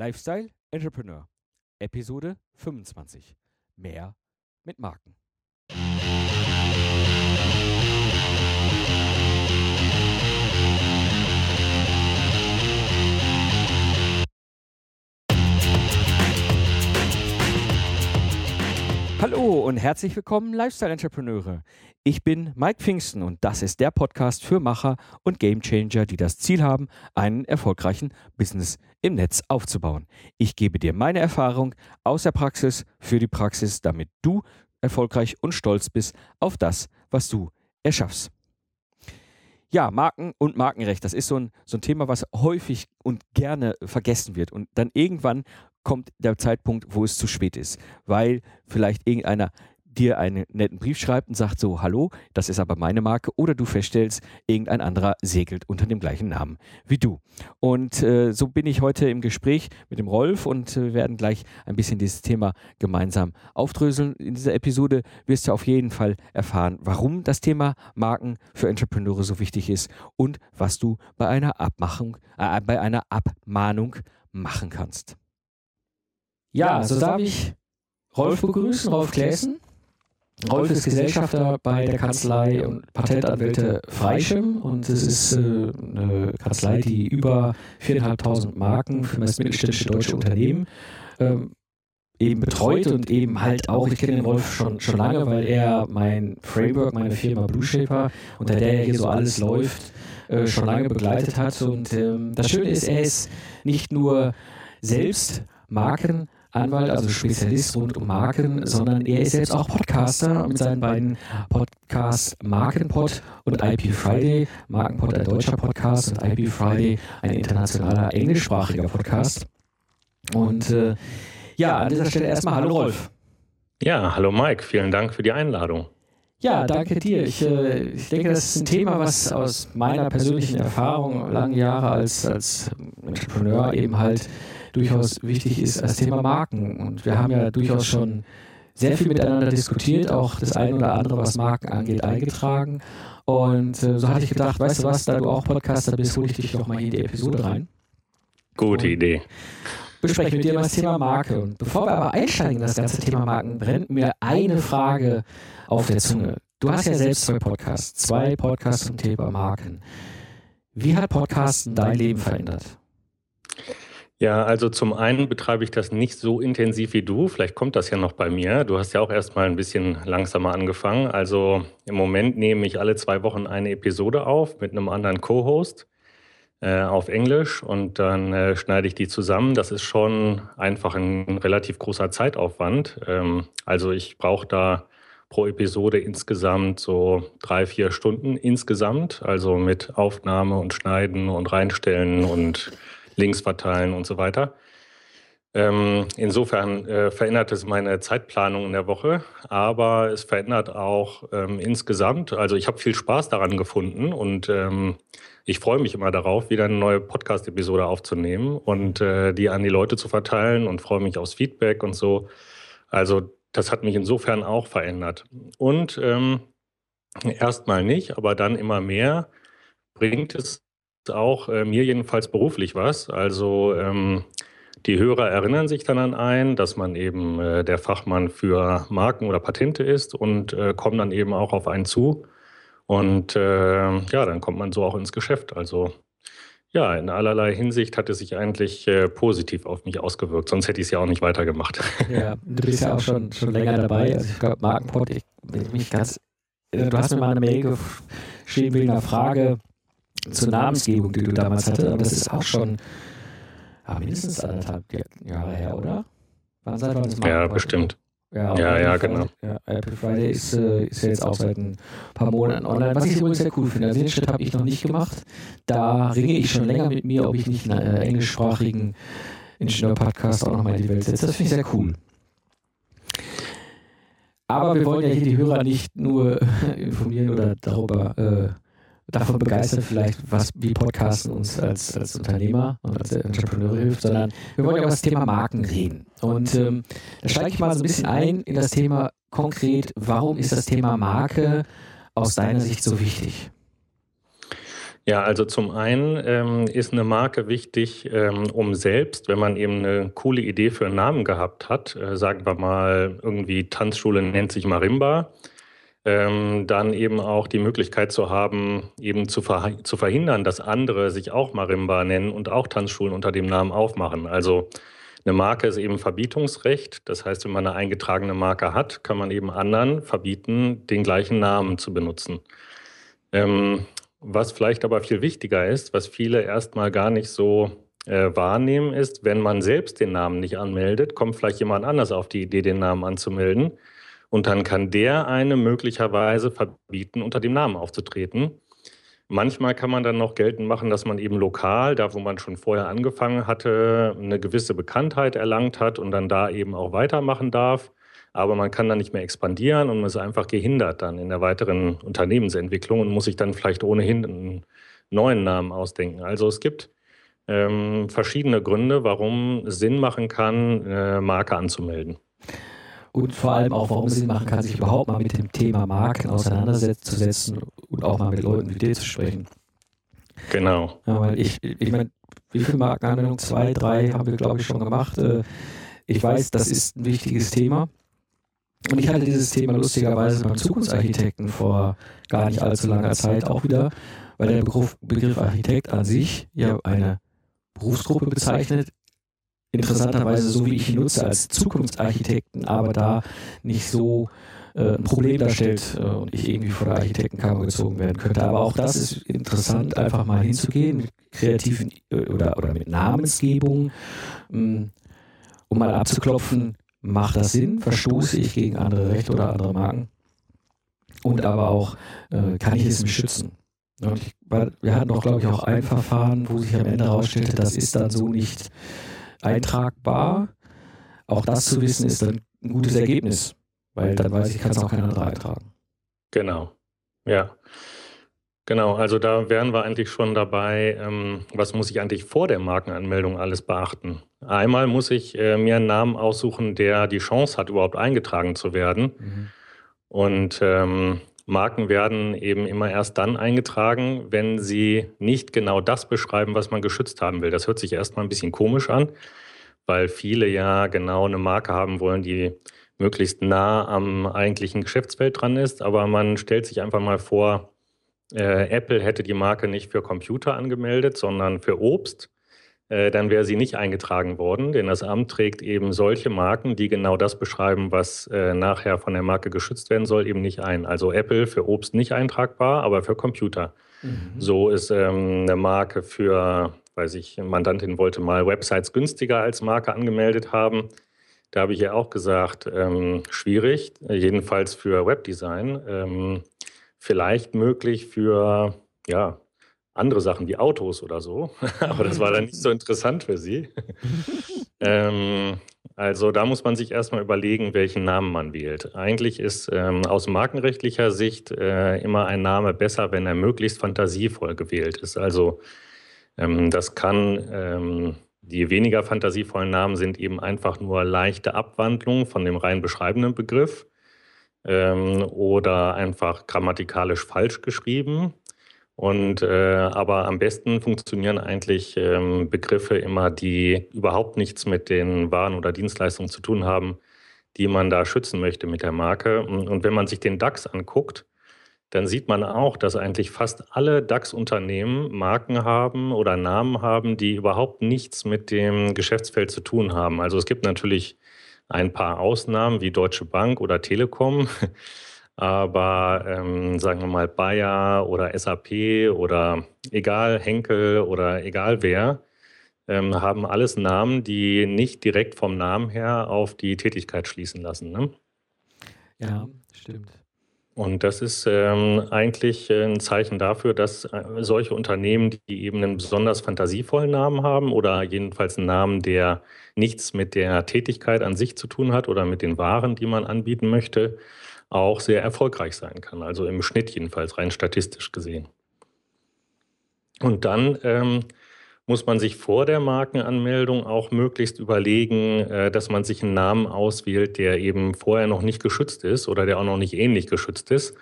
Lifestyle Entrepreneur, Episode 25. Mehr mit Marken. Hallo und herzlich willkommen, Lifestyle Entrepreneure. Ich bin Mike Pfingsten und das ist der Podcast für Macher und Gamechanger, die das Ziel haben, einen erfolgreichen Business im Netz aufzubauen. Ich gebe dir meine Erfahrung aus der Praxis für die Praxis, damit du erfolgreich und stolz bist auf das, was du erschaffst. Ja, Marken und Markenrecht, das ist so ein, so ein Thema, was häufig und gerne vergessen wird. Und dann irgendwann kommt der Zeitpunkt, wo es zu spät ist, weil vielleicht irgendeiner dir einen netten Brief schreibt und sagt so, hallo, das ist aber meine Marke, oder du feststellst, irgendein anderer segelt unter dem gleichen Namen wie du. Und äh, so bin ich heute im Gespräch mit dem Rolf und äh, werden gleich ein bisschen dieses Thema gemeinsam aufdröseln. In dieser Episode wirst du auf jeden Fall erfahren, warum das Thema Marken für Entrepreneure so wichtig ist und was du bei einer Abmachung, äh, bei einer Abmahnung machen kannst. Ja, also darf ich Rolf begrüßen, Rolf Klässen. Rolf ist Gesellschafter bei der Kanzlei und Patentanwälte Freischem und es ist äh, eine Kanzlei, die über 4.500 Marken für das mittelständische deutsche Unternehmen ähm, eben betreut und eben halt auch, ich kenne den Rolf schon, schon lange, weil er mein Framework, meine Firma Blue Shaper, unter der hier so alles läuft, äh, schon lange begleitet hat. Und ähm, das Schöne ist, er ist nicht nur selbst Marken, Anwalt, also Spezialist rund um Marken, sondern er ist selbst auch Podcaster mit seinen beiden Podcasts Markenpod und IP Friday. Markenpod ein deutscher Podcast und IP Friday ein internationaler englischsprachiger Podcast. Und äh, ja, an dieser Stelle erstmal Hallo Rolf. Ja, hallo Mike, vielen Dank für die Einladung. Ja, danke dir. Ich, äh, ich denke, das ist ein Thema, was aus meiner persönlichen Erfahrung, lange Jahre als, als Entrepreneur eben halt durchaus wichtig ist, das Thema Marken. Und wir haben ja durchaus schon sehr viel miteinander diskutiert, auch das eine oder andere, was Marken angeht, eingetragen. Und äh, so hatte ich gedacht, weißt du was, da du auch Podcaster bist, hole ich dich doch mal hier in die Episode rein. Gute Und Idee. Bespreche mit dir mal das Thema Marke. Und bevor wir aber einsteigen in das ganze Thema Marken, brennt mir eine Frage auf der Zunge. Du hast ja selbst zwei Podcasts, zwei Podcasts zum Thema Marken. Wie hat Podcasten dein Leben verändert? Ja, also zum einen betreibe ich das nicht so intensiv wie du. Vielleicht kommt das ja noch bei mir. Du hast ja auch erst mal ein bisschen langsamer angefangen. Also im Moment nehme ich alle zwei Wochen eine Episode auf mit einem anderen Co-Host äh, auf Englisch und dann äh, schneide ich die zusammen. Das ist schon einfach ein relativ großer Zeitaufwand. Ähm, also ich brauche da pro Episode insgesamt so drei, vier Stunden insgesamt. Also mit Aufnahme und Schneiden und Reinstellen und Links verteilen und so weiter. Ähm, insofern äh, verändert es meine Zeitplanung in der Woche, aber es verändert auch ähm, insgesamt. Also ich habe viel Spaß daran gefunden und ähm, ich freue mich immer darauf, wieder eine neue Podcast-Episode aufzunehmen und äh, die an die Leute zu verteilen und freue mich aufs Feedback und so. Also das hat mich insofern auch verändert. Und ähm, erstmal nicht, aber dann immer mehr bringt es auch äh, mir jedenfalls beruflich was. Also ähm, die Hörer erinnern sich dann an einen, dass man eben äh, der Fachmann für Marken oder Patente ist und äh, kommen dann eben auch auf einen zu. Und äh, ja, dann kommt man so auch ins Geschäft. Also ja, in allerlei Hinsicht hat es sich eigentlich äh, positiv auf mich ausgewirkt, sonst hätte ich es ja auch nicht weitergemacht. Ja, du bist ja auch schon, schon länger dabei. Also ich glaube, Markenpod, ich, ich mich ganz, du hast mir mal eine Mail geschrieben wegen einer Frage, zur Namensgebung, die du damals hattest. Aber das ist auch schon ja, mindestens anderthalb Jahre her, oder? Wann seit wann das Ja, bestimmt. Ja, ja, ja genau. Ja, Apple Friday ist, äh, ist ja jetzt auch seit ein paar Monaten online, was ich übrigens sehr cool finde. Also den Schritt habe ich noch nicht gemacht. Da ringe ich schon länger mit mir, ob ich nicht einen äh, englischsprachigen Ingenieur-Podcast auch nochmal in die Welt setze. Das finde ich sehr cool. Aber wir wollen ja hier die Hörer nicht nur informieren oder darüber äh, davon begeistert, vielleicht, was wie Podcasten uns als, als Unternehmer und als Entrepreneur hilft, sondern wir wollen ja über das Thema Marken reden. Und ähm, da steige ich mal so ein bisschen ein in das Thema konkret, warum ist das Thema Marke aus deiner Sicht so wichtig? Ja, also zum einen ähm, ist eine Marke wichtig, ähm, um selbst, wenn man eben eine coole Idee für einen Namen gehabt hat, äh, sagen wir mal, irgendwie Tanzschule nennt sich Marimba, ähm, dann eben auch die Möglichkeit zu haben, eben zu, ver zu verhindern, dass andere sich auch Marimba nennen und auch Tanzschulen unter dem Namen aufmachen. Also eine Marke ist eben Verbietungsrecht. Das heißt, wenn man eine eingetragene Marke hat, kann man eben anderen verbieten, den gleichen Namen zu benutzen. Ähm, was vielleicht aber viel wichtiger ist, was viele erstmal gar nicht so äh, wahrnehmen, ist, wenn man selbst den Namen nicht anmeldet, kommt vielleicht jemand anders auf die Idee, den Namen anzumelden. Und dann kann der eine möglicherweise verbieten, unter dem Namen aufzutreten. Manchmal kann man dann noch geltend machen, dass man eben lokal, da wo man schon vorher angefangen hatte, eine gewisse Bekanntheit erlangt hat und dann da eben auch weitermachen darf aber man kann dann nicht mehr expandieren und man ist einfach gehindert dann in der weiteren Unternehmensentwicklung und muss sich dann vielleicht ohnehin einen neuen Namen ausdenken. Also es gibt ähm, verschiedene Gründe, warum Sinn machen kann, äh, Marke anzumelden. Und vor allem auch, warum es Sinn machen kann, sich überhaupt mal mit dem Thema Marken auseinanderzusetzen und auch mal mit Leuten wie dir zu sprechen. Genau. Ja, weil ich, ich meine, wie viele Markenanmeldungen? Zwei, drei haben wir, glaube ich, schon gemacht. Äh, ich weiß, das ist ein wichtiges Thema. Und ich hatte dieses Thema lustigerweise beim Zukunftsarchitekten vor gar nicht allzu langer Zeit auch wieder, weil der Begriff, Begriff Architekt an sich ja eine Berufsgruppe bezeichnet, interessanterweise so wie ich ihn nutze als Zukunftsarchitekten, aber da nicht so äh, ein Problem darstellt äh, und ich irgendwie vor der Architektenkammer gezogen werden könnte. Aber auch das ist interessant, einfach mal hinzugehen mit kreativen äh, oder, oder mit Namensgebung, ähm, um mal abzuklopfen, macht das Sinn? Verstoße ich gegen andere Rechte oder andere Marken? Und aber auch, äh, kann ich es mich schützen? Und ich, wir hatten doch, glaube ich, auch ein Verfahren, wo sich am Ende herausstellte, das ist dann so nicht eintragbar. Auch das zu wissen, ist dann ein gutes Ergebnis, weil dann weiß ich, kann es auch kein anderer eintragen. Genau, ja. Genau, also da wären wir eigentlich schon dabei, ähm, was muss ich eigentlich vor der Markenanmeldung alles beachten? Einmal muss ich äh, mir einen Namen aussuchen, der die Chance hat, überhaupt eingetragen zu werden. Mhm. Und ähm, Marken werden eben immer erst dann eingetragen, wenn sie nicht genau das beschreiben, was man geschützt haben will. Das hört sich erstmal ein bisschen komisch an, weil viele ja genau eine Marke haben wollen, die möglichst nah am eigentlichen Geschäftsfeld dran ist. Aber man stellt sich einfach mal vor, äh, Apple hätte die Marke nicht für Computer angemeldet, sondern für Obst, dann wäre sie nicht eingetragen worden, denn das Amt trägt eben solche Marken, die genau das beschreiben, was äh, nachher von der Marke geschützt werden soll, eben nicht ein. Also Apple für Obst nicht eintragbar, aber für Computer. Mhm. So ist ähm, eine Marke für, weiß ich, Mandantin wollte mal Websites günstiger als Marke angemeldet haben. Da habe ich ja auch gesagt, ähm, schwierig, jedenfalls für Webdesign. Ähm, vielleicht möglich für ja, andere Sachen wie Autos oder so. Aber das war dann nicht so interessant für sie. ähm, also da muss man sich erstmal überlegen, welchen Namen man wählt. Eigentlich ist ähm, aus markenrechtlicher Sicht äh, immer ein Name besser, wenn er möglichst fantasievoll gewählt ist. Also ähm, das kann, ähm, die weniger fantasievollen Namen sind eben einfach nur leichte Abwandlungen von dem rein beschreibenden Begriff ähm, oder einfach grammatikalisch falsch geschrieben. Und äh, aber am besten funktionieren eigentlich ähm, Begriffe immer, die überhaupt nichts mit den Waren oder Dienstleistungen zu tun haben, die man da schützen möchte mit der Marke. Und wenn man sich den DAX anguckt, dann sieht man auch, dass eigentlich fast alle DAX-Unternehmen Marken haben oder Namen haben, die überhaupt nichts mit dem Geschäftsfeld zu tun haben. Also es gibt natürlich ein paar Ausnahmen wie Deutsche Bank oder Telekom. Aber ähm, sagen wir mal Bayer oder SAP oder egal Henkel oder egal wer, ähm, haben alles Namen, die nicht direkt vom Namen her auf die Tätigkeit schließen lassen. Ne? Ja, stimmt. Und das ist ähm, eigentlich ein Zeichen dafür, dass äh, solche Unternehmen, die eben einen besonders fantasievollen Namen haben oder jedenfalls einen Namen, der nichts mit der Tätigkeit an sich zu tun hat oder mit den Waren, die man anbieten möchte, auch sehr erfolgreich sein kann. Also im Schnitt jedenfalls rein statistisch gesehen. Und dann ähm, muss man sich vor der Markenanmeldung auch möglichst überlegen, äh, dass man sich einen Namen auswählt, der eben vorher noch nicht geschützt ist oder der auch noch nicht ähnlich geschützt ist.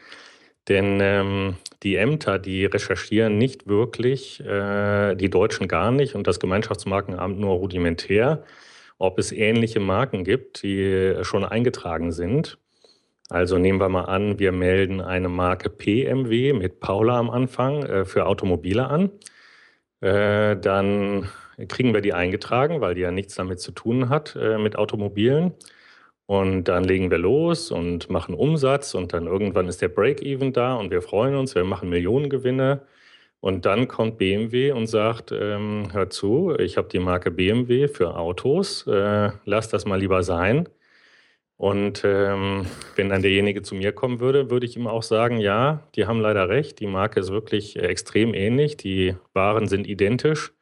Denn ähm, die Ämter, die recherchieren nicht wirklich, äh, die Deutschen gar nicht und das Gemeinschaftsmarkenamt nur rudimentär, ob es ähnliche Marken gibt, die schon eingetragen sind. Also nehmen wir mal an, wir melden eine Marke PMW mit Paula am Anfang äh, für Automobile an. Äh, dann kriegen wir die eingetragen, weil die ja nichts damit zu tun hat äh, mit Automobilen. Und dann legen wir los und machen Umsatz und dann irgendwann ist der Break-Even da und wir freuen uns, wir machen Millionengewinne. Und dann kommt BMW und sagt, ähm, hör zu, ich habe die Marke BMW für Autos, äh, lass das mal lieber sein. Und ähm, wenn dann derjenige zu mir kommen würde, würde ich ihm auch sagen, ja, die haben leider recht, die Marke ist wirklich extrem ähnlich, die Waren sind identisch.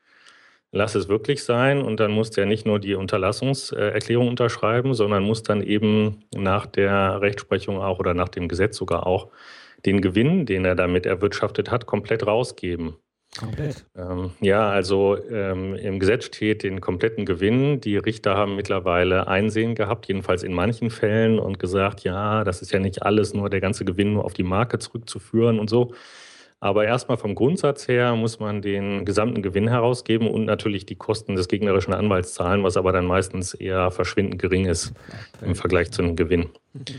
Lass es wirklich sein. Und dann muss der nicht nur die Unterlassungserklärung unterschreiben, sondern muss dann eben nach der Rechtsprechung auch oder nach dem Gesetz sogar auch den Gewinn, den er damit erwirtschaftet hat, komplett rausgeben. Komplett. Ähm, ja, also ähm, im Gesetz steht den kompletten Gewinn. Die Richter haben mittlerweile Einsehen gehabt, jedenfalls in manchen Fällen, und gesagt, ja, das ist ja nicht alles nur der ganze Gewinn nur auf die Marke zurückzuführen und so. Aber erstmal vom Grundsatz her muss man den gesamten Gewinn herausgeben und natürlich die Kosten des gegnerischen Anwalts zahlen, was aber dann meistens eher verschwindend gering ist im Vergleich zu einem Gewinn.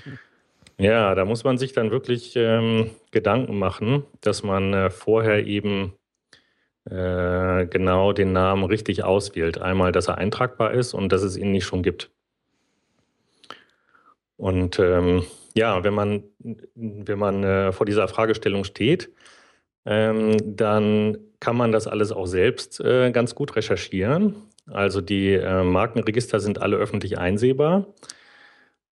Ja, da muss man sich dann wirklich ähm, Gedanken machen, dass man äh, vorher eben äh, genau den Namen richtig auswählt. Einmal, dass er eintragbar ist und dass es ihn nicht schon gibt. Und ähm, ja, wenn man, wenn man äh, vor dieser Fragestellung steht, ähm, dann kann man das alles auch selbst äh, ganz gut recherchieren. Also die äh, Markenregister sind alle öffentlich einsehbar.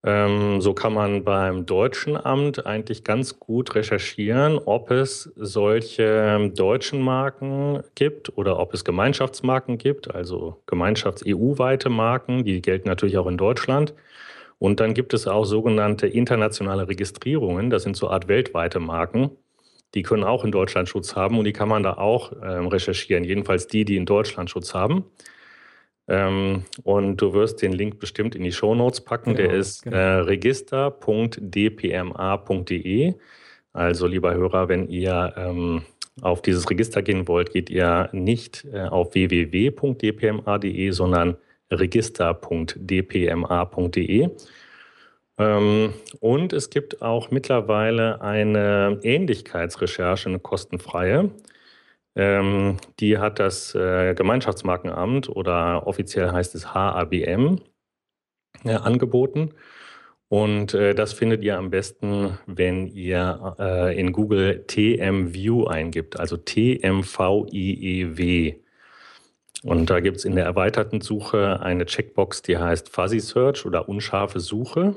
Ähm, so kann man beim deutschen Amt eigentlich ganz gut recherchieren, ob es solche deutschen Marken gibt oder ob es Gemeinschaftsmarken gibt, also Gemeinschafts-EU-weite Marken, die gelten natürlich auch in Deutschland. Und dann gibt es auch sogenannte internationale Registrierungen, das sind so Art weltweite Marken die können auch in Deutschland Schutz haben und die kann man da auch ähm, recherchieren. Jedenfalls die, die in Deutschland Schutz haben. Ähm, und du wirst den Link bestimmt in die Show Notes packen. Genau, Der ist genau. äh, register.dpma.de. Also, lieber Hörer, wenn ihr ähm, auf dieses Register gehen wollt, geht ihr nicht äh, auf www.dpma.de, sondern register.dpma.de. Ähm, und es gibt auch mittlerweile eine Ähnlichkeitsrecherche, eine kostenfreie. Ähm, die hat das äh, Gemeinschaftsmarkenamt oder offiziell heißt es HABM äh, angeboten. Und äh, das findet ihr am besten, wenn ihr in Google TMView eingibt, also T-M-V-I-E-W. Und da gibt es in der erweiterten Suche eine Checkbox, die heißt Fuzzy Search oder unscharfe Suche.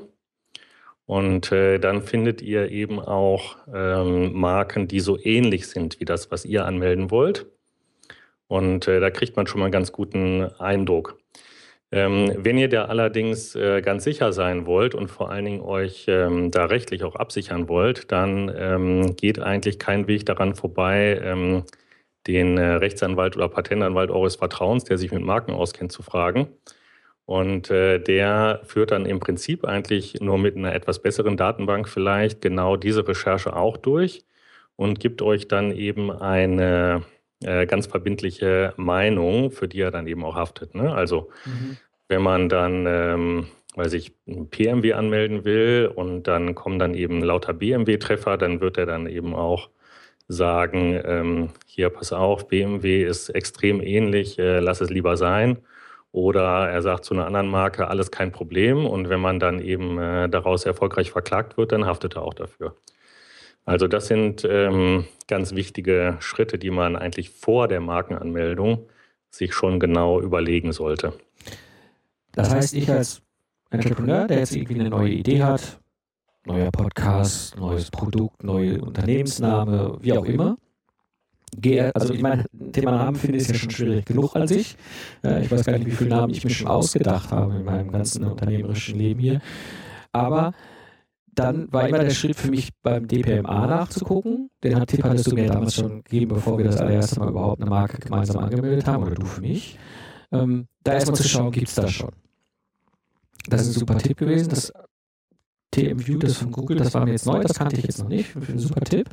Und äh, dann findet ihr eben auch ähm, Marken, die so ähnlich sind wie das, was ihr anmelden wollt. Und äh, da kriegt man schon mal einen ganz guten Eindruck. Ähm, wenn ihr da allerdings äh, ganz sicher sein wollt und vor allen Dingen euch ähm, da rechtlich auch absichern wollt, dann ähm, geht eigentlich kein Weg daran vorbei, ähm, den äh, Rechtsanwalt oder Patentanwalt eures Vertrauens, der sich mit Marken auskennt, zu fragen. Und äh, der führt dann im Prinzip eigentlich nur mit einer etwas besseren Datenbank vielleicht genau diese Recherche auch durch und gibt euch dann eben eine äh, ganz verbindliche Meinung, für die er dann eben auch haftet. Ne? Also mhm. wenn man dann, ähm, weiß ich, ein PMW anmelden will und dann kommen dann eben lauter BMW-Treffer, dann wird er dann eben auch sagen, ähm, hier pass auf, BMW ist extrem ähnlich, äh, lass es lieber sein. Oder er sagt zu einer anderen Marke, alles kein Problem. Und wenn man dann eben äh, daraus erfolgreich verklagt wird, dann haftet er auch dafür. Also das sind ähm, ganz wichtige Schritte, die man eigentlich vor der Markenanmeldung sich schon genau überlegen sollte. Das heißt, ich als Entrepreneur, der jetzt irgendwie eine neue Idee hat, neuer Podcast, neues Produkt, neue Unternehmensname, wie auch immer, also ich meine, Thema Namen finde ich ja schon schwierig genug an sich. Ja, ich weiß gar nicht, wie viele Namen ich mir schon ausgedacht habe in meinem ganzen unternehmerischen Leben hier. Aber dann war immer der Schritt für mich beim DPMA nachzugucken. Den Tipp hattest du mir damals schon gegeben, bevor wir das allererste Mal überhaupt eine Marke gemeinsam angemeldet haben, oder du für mich. Ähm, da erstmal zu schauen, gibt es das schon. Das ist ein super Tipp gewesen. Das TMView, das von Google, das war mir jetzt neu, das kannte ich jetzt noch nicht. Ein super Tipp.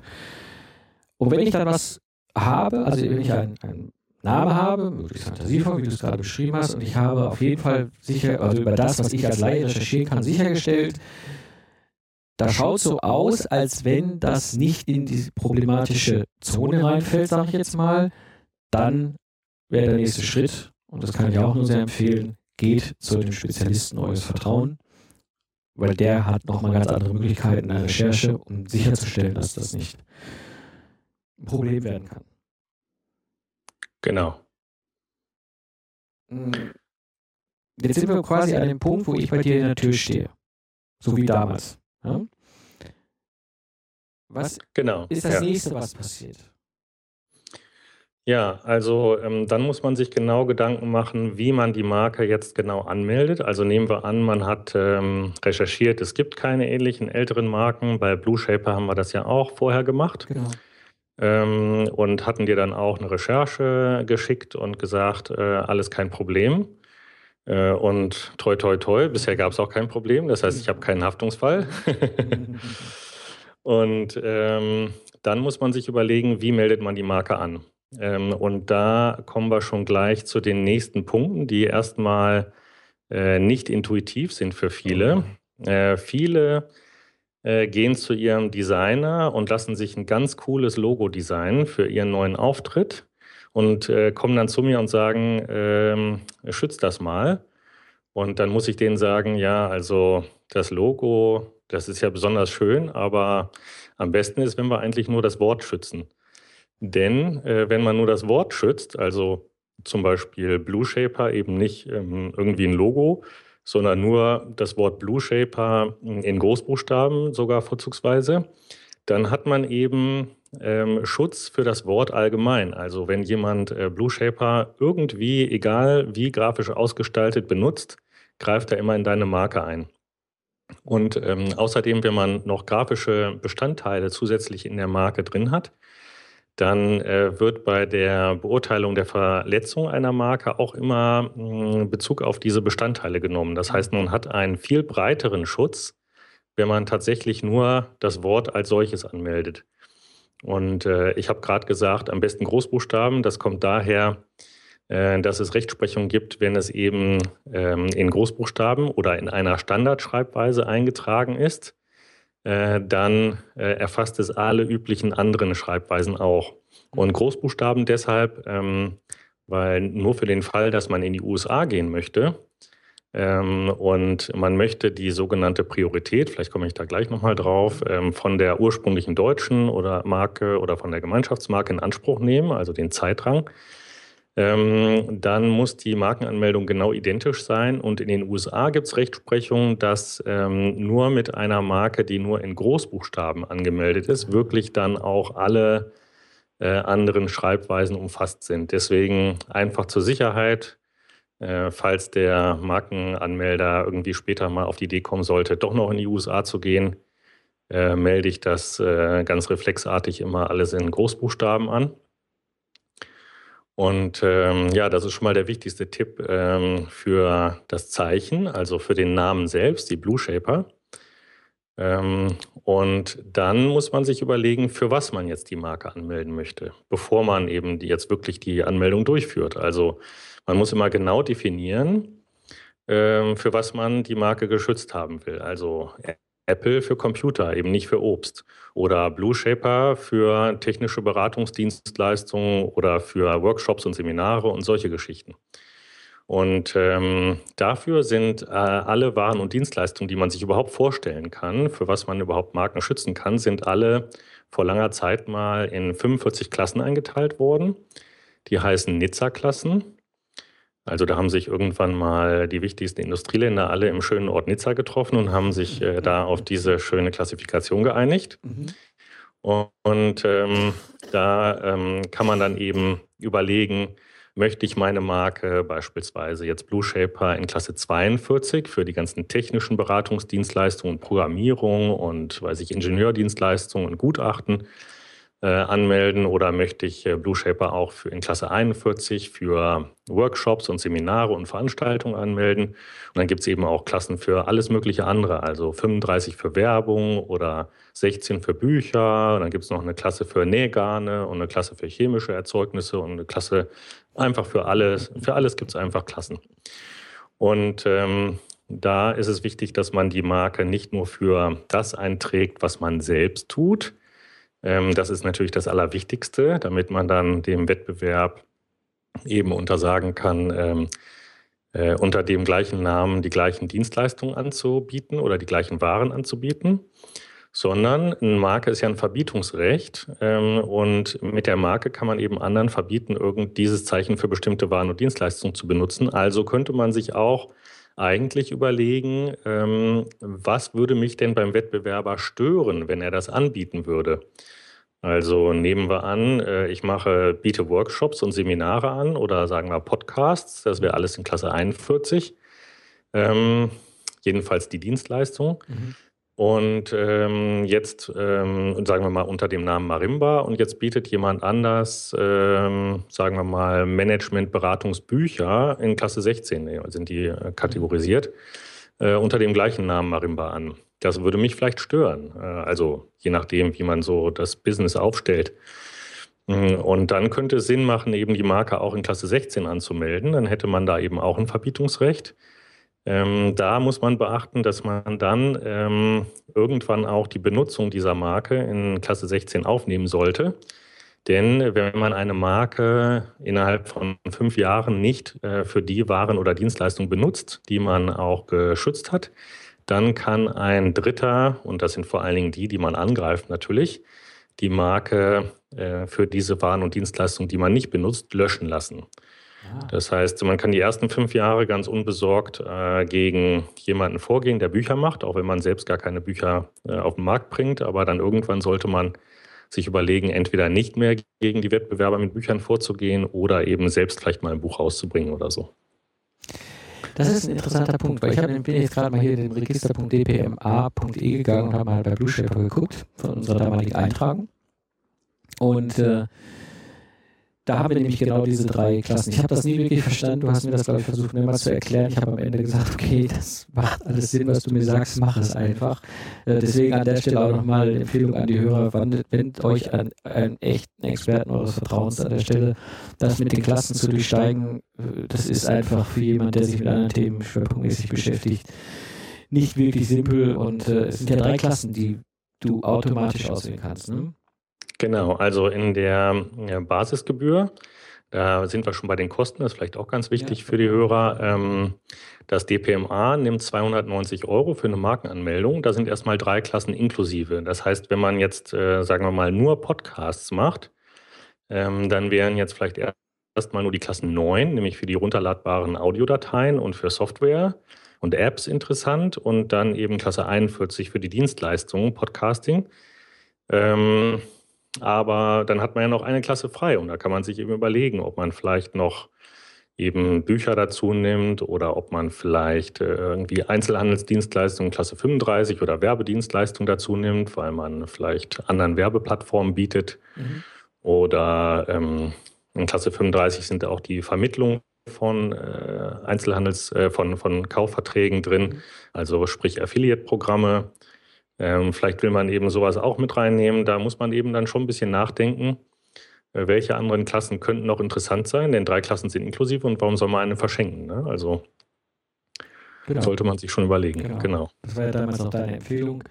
Und wenn ich dann was habe, also wenn ich einen, einen Name habe, möglichst fantasievoll, wie du es gerade beschrieben hast, und ich habe auf jeden Fall sicher, also über das, was ich als Laie recherchieren kann, sichergestellt, da schaut so aus, als wenn das nicht in die problematische Zone reinfällt, sage ich jetzt mal, dann wäre der nächste Schritt, und das kann ich auch nur sehr empfehlen, geht zu dem Spezialisten eures Vertrauen, weil der hat nochmal ganz andere Möglichkeiten in der Recherche, um sicherzustellen, dass das nicht ein Problem werden kann. Genau. Hm. Jetzt sind wir quasi an dem Punkt, wo ich bei dir in der Tür stehe. So wie damals. Ja? Was genau, ist das ja. nächste, was passiert? Ja, also ähm, dann muss man sich genau Gedanken machen, wie man die Marke jetzt genau anmeldet. Also nehmen wir an, man hat ähm, recherchiert, es gibt keine ähnlichen älteren Marken. Bei Blue Shaper haben wir das ja auch vorher gemacht. Genau. Ähm, und hatten dir dann auch eine Recherche geschickt und gesagt, äh, alles kein Problem. Äh, und toi, toi, toi, bisher gab es auch kein Problem. Das heißt, ich habe keinen Haftungsfall. und ähm, dann muss man sich überlegen, wie meldet man die Marke an. Ähm, und da kommen wir schon gleich zu den nächsten Punkten, die erstmal äh, nicht intuitiv sind für viele. Äh, viele äh, gehen zu ihrem Designer und lassen sich ein ganz cooles Logo designen für ihren neuen Auftritt und äh, kommen dann zu mir und sagen, ähm, schützt das mal. Und dann muss ich denen sagen, ja, also das Logo, das ist ja besonders schön, aber am besten ist, wenn wir eigentlich nur das Wort schützen. Denn äh, wenn man nur das Wort schützt, also zum Beispiel Blue Shaper, eben nicht ähm, irgendwie ein Logo, sondern nur das Wort Blue Shaper in Großbuchstaben sogar vorzugsweise, dann hat man eben ähm, Schutz für das Wort allgemein. Also wenn jemand äh, Blue Shaper irgendwie, egal wie grafisch ausgestaltet, benutzt, greift er immer in deine Marke ein. Und ähm, außerdem, wenn man noch grafische Bestandteile zusätzlich in der Marke drin hat, dann äh, wird bei der Beurteilung der Verletzung einer Marke auch immer mh, hm, Bezug auf diese Bestandteile genommen. Das heißt, man hat einen viel breiteren Schutz, wenn man tatsächlich nur das Wort als solches anmeldet. Und äh, ich habe gerade gesagt, am besten Großbuchstaben. Das kommt daher, äh, dass es Rechtsprechung gibt, wenn es eben ähm, in Großbuchstaben oder in einer Standardschreibweise eingetragen ist. Äh, dann äh, erfasst es alle üblichen anderen Schreibweisen auch. Und Großbuchstaben deshalb, ähm, weil nur für den Fall, dass man in die USA gehen möchte ähm, und man möchte die sogenannte Priorität, vielleicht komme ich da gleich nochmal drauf, ähm, von der ursprünglichen deutschen oder Marke oder von der Gemeinschaftsmarke in Anspruch nehmen, also den Zeitrang, ähm, dann muss die Markenanmeldung genau identisch sein. Und in den USA gibt es Rechtsprechung, dass ähm, nur mit einer Marke, die nur in Großbuchstaben angemeldet ist, wirklich dann auch alle äh, anderen Schreibweisen umfasst sind. Deswegen einfach zur Sicherheit, äh, falls der Markenanmelder irgendwie später mal auf die Idee kommen sollte, doch noch in die USA zu gehen, äh, melde ich das äh, ganz reflexartig immer alles in Großbuchstaben an. Und ähm, ja, das ist schon mal der wichtigste Tipp ähm, für das Zeichen, also für den Namen selbst, die Blue Shaper. Ähm, und dann muss man sich überlegen, für was man jetzt die Marke anmelden möchte, bevor man eben die, jetzt wirklich die Anmeldung durchführt. Also man muss immer genau definieren, ähm, für was man die Marke geschützt haben will. Also Apple für Computer, eben nicht für Obst. Oder Blue Shaper für technische Beratungsdienstleistungen oder für Workshops und Seminare und solche Geschichten. Und ähm, dafür sind äh, alle Waren und Dienstleistungen, die man sich überhaupt vorstellen kann, für was man überhaupt Marken schützen kann, sind alle vor langer Zeit mal in 45 Klassen eingeteilt worden. Die heißen Nizza-Klassen. Also da haben sich irgendwann mal die wichtigsten Industrieländer alle im schönen Ort Nizza getroffen und haben sich äh, da auf diese schöne Klassifikation geeinigt. Mhm. Und, ähm, da ähm, kann man dann eben überlegen, möchte ich meine Marke beispielsweise jetzt Blue Shaper in Klasse 42 für die ganzen technischen Beratungsdienstleistungen, Programmierung und weiß ich, Ingenieurdienstleistungen und Gutachten äh, anmelden oder möchte ich äh, Blue Shaper auch für, in Klasse 41 für Workshops und Seminare und Veranstaltungen anmelden. Und dann gibt es eben auch Klassen für alles mögliche andere, also 35 für Werbung oder 16 für Bücher. Und dann gibt es noch eine Klasse für Nähgarne und eine Klasse für chemische Erzeugnisse und eine Klasse einfach für alles. Für alles gibt es einfach Klassen. Und ähm, da ist es wichtig, dass man die Marke nicht nur für das einträgt, was man selbst tut, das ist natürlich das Allerwichtigste, damit man dann dem Wettbewerb eben untersagen kann, ähm, äh, unter dem gleichen Namen die gleichen Dienstleistungen anzubieten oder die gleichen Waren anzubieten, sondern eine Marke ist ja ein Verbietungsrecht ähm, und mit der Marke kann man eben anderen verbieten, irgend dieses Zeichen für bestimmte Waren und Dienstleistungen zu benutzen. Also könnte man sich auch eigentlich überlegen, ähm, was würde mich denn beim Wettbewerber stören, wenn er das anbieten würde. Also nehmen wir an, äh, ich mache, biete Workshops und Seminare an oder sagen wir Podcasts, das wäre alles in Klasse 41. Ähm, jedenfalls die Dienstleistung. Mhm. Und ähm, jetzt, ähm, sagen wir mal, unter dem Namen Marimba und jetzt bietet jemand anders, ähm, sagen wir mal, Management-Beratungsbücher in Klasse 16, sind die äh, kategorisiert, äh, unter dem gleichen Namen Marimba an. Das würde mich vielleicht stören. Äh, also je nachdem, wie man so das Business aufstellt. Mm, und dann könnte es Sinn machen, eben die Marke auch in Klasse 16 anzumelden. Dann hätte man da eben auch ein Verbietungsrecht. Ähm, da muss man beachten, dass man dann ähm, irgendwann auch die Benutzung dieser Marke in Klasse 16 aufnehmen sollte. Denn wenn man eine Marke innerhalb von fünf Jahren nicht äh, für die Waren oder Dienstleistungen benutzt, die man auch geschützt hat, dann kann ein Dritter, und das sind vor allen Dingen die, die man angreift natürlich, die Marke äh, für diese Waren und Dienstleistungen, die man nicht benutzt, löschen lassen. Ah. Das heißt, man kann die ersten fünf Jahre ganz unbesorgt äh, gegen jemanden vorgehen, der Bücher macht, auch wenn man selbst gar keine Bücher äh, auf den Markt bringt. Aber dann irgendwann sollte man sich überlegen, entweder nicht mehr gegen die Wettbewerber mit Büchern vorzugehen oder eben selbst vielleicht mal ein Buch rauszubringen oder so. Das ist ein interessanter Punkt, weil ich hab, bin jetzt gerade mal hier in den Register.dpma.e gegangen und habe mal bei Blue Shaper geguckt von unserer damaligen Eintragung. Und äh, da haben wir nämlich genau diese drei Klassen. Ich habe das nie wirklich verstanden. Du hast mir das, glaube ich, versucht, mir mal zu erklären. Ich habe am Ende gesagt, okay, das macht alles Sinn, was du mir sagst, mach es einfach. Äh, deswegen an der Stelle auch nochmal Empfehlung an die Hörer, wendet euch an einen echten Experten eures Vertrauens an der Stelle. Das mit den Klassen zu durchsteigen, äh, das ist einfach für jemanden, der sich mit anderen Themen schwerpunktmäßig beschäftigt, nicht wirklich simpel. Und äh, es sind ja drei Klassen, die du automatisch auswählen kannst. Ne? Genau, also in der Basisgebühr, da sind wir schon bei den Kosten, das ist vielleicht auch ganz wichtig ja. für die Hörer. Ähm, das DPMA nimmt 290 Euro für eine Markenanmeldung. Da sind erstmal drei Klassen inklusive. Das heißt, wenn man jetzt, äh, sagen wir mal, nur Podcasts macht, ähm, dann wären jetzt vielleicht erstmal nur die Klassen 9, nämlich für die runterladbaren Audiodateien und für Software und Apps interessant und dann eben Klasse 41 für die Dienstleistungen, Podcasting. Ähm, aber dann hat man ja noch eine Klasse frei und da kann man sich eben überlegen, ob man vielleicht noch eben Bücher dazu nimmt oder ob man vielleicht äh, irgendwie Einzelhandelsdienstleistungen Klasse 35 oder Werbedienstleistungen dazu nimmt, weil man vielleicht anderen Werbeplattformen bietet. Mhm. Oder ähm, in Klasse 35 sind auch die Vermittlungen von äh, Einzelhandels, äh, von, von Kaufverträgen drin, mhm. also sprich Affiliate-Programme. Ähm, vielleicht will man eben sowas auch mit reinnehmen. Da muss man eben dann schon ein bisschen nachdenken, äh, welche anderen Klassen könnten noch interessant sein, denn drei Klassen sind inklusive und warum soll man eine verschenken? Ne? Also genau. sollte man sich schon überlegen. Genau. genau. Das war ja damals auch deine Empfehlung.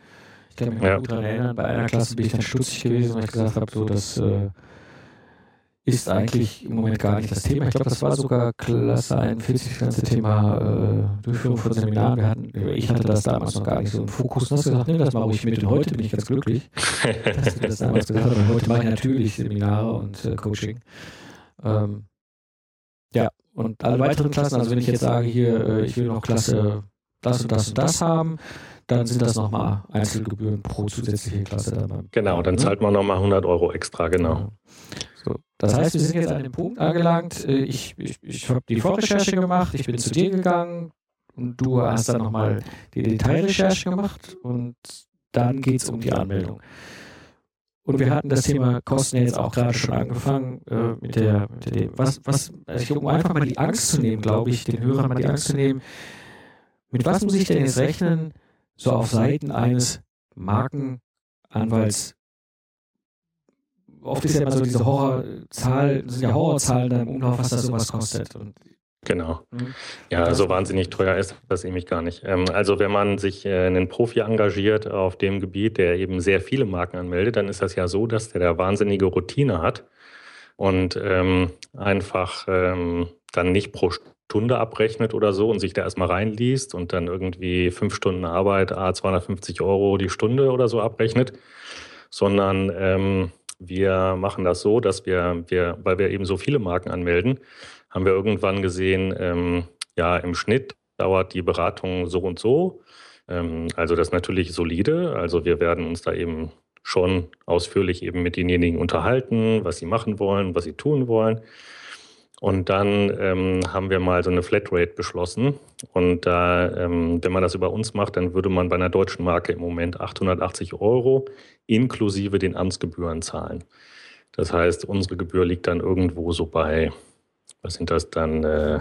Ich kann mich ja. gut daran erinnern, bei einer Klasse bin ich dann stutzig gewesen, weil ich gesagt habe, so, dass äh, ist eigentlich im Moment gar nicht das Thema. Ich glaube, das war sogar Klasse 41, das ganze Thema äh, Durchführung von Seminaren. Wir hatten, ich hatte das damals noch gar nicht so im Fokus. Und hast gesagt, nee, das mache ich mit und heute bin ich ganz glücklich, dass du das damals gesagt hast. heute mache ich natürlich Seminare und äh, Coaching. Ähm, ja, und alle weiteren Klassen, also wenn ich jetzt sage, hier, äh, ich will noch Klasse das und das und das haben, dann sind das nochmal Einzelgebühren pro zusätzliche Klasse. genau, dann ne? zahlt man nochmal 100 Euro extra, genau. So. Das heißt, wir sind jetzt an dem Punkt angelangt, äh, ich, ich, ich habe die Vorrecherche gemacht, ich bin zu dir gegangen und du hast dann nochmal die Detailrecherche gemacht und dann geht es um die Anmeldung. und wir hatten das Thema Kosten jetzt auch gerade schon angefangen äh, mit der, mit dem, was, was, also um einfach mal die Angst zu nehmen, glaube ich, den Hörern mal die Angst zu nehmen. Mit was muss ich denn jetzt rechnen, so auf Seiten eines Markenanwalts? Oft ist ja immer so diese Horrorzahl, sind ja Horrorzahlen da im Umlauf, was da sowas kostet. Und Genau. Mhm. Ja, so wahnsinnig teuer ist das nämlich gar nicht. Ähm, also wenn man sich äh, einen Profi engagiert auf dem Gebiet, der eben sehr viele Marken anmeldet, dann ist das ja so, dass der da wahnsinnige Routine hat und ähm, einfach ähm, dann nicht pro Stunde abrechnet oder so und sich da erstmal reinliest und dann irgendwie fünf Stunden Arbeit, a 250 Euro die Stunde oder so abrechnet, sondern ähm, wir machen das so, dass wir, wir, weil wir eben so viele Marken anmelden, haben wir irgendwann gesehen, ähm, ja, im Schnitt dauert die Beratung so und so. Ähm, also das ist natürlich solide. Also wir werden uns da eben schon ausführlich eben mit denjenigen unterhalten, was sie machen wollen, was sie tun wollen. Und dann ähm, haben wir mal so eine Flatrate beschlossen. Und da, ähm, wenn man das über uns macht, dann würde man bei einer deutschen Marke im Moment 880 Euro inklusive den Amtsgebühren zahlen. Das heißt, unsere Gebühr liegt dann irgendwo so bei was sind das dann? Äh,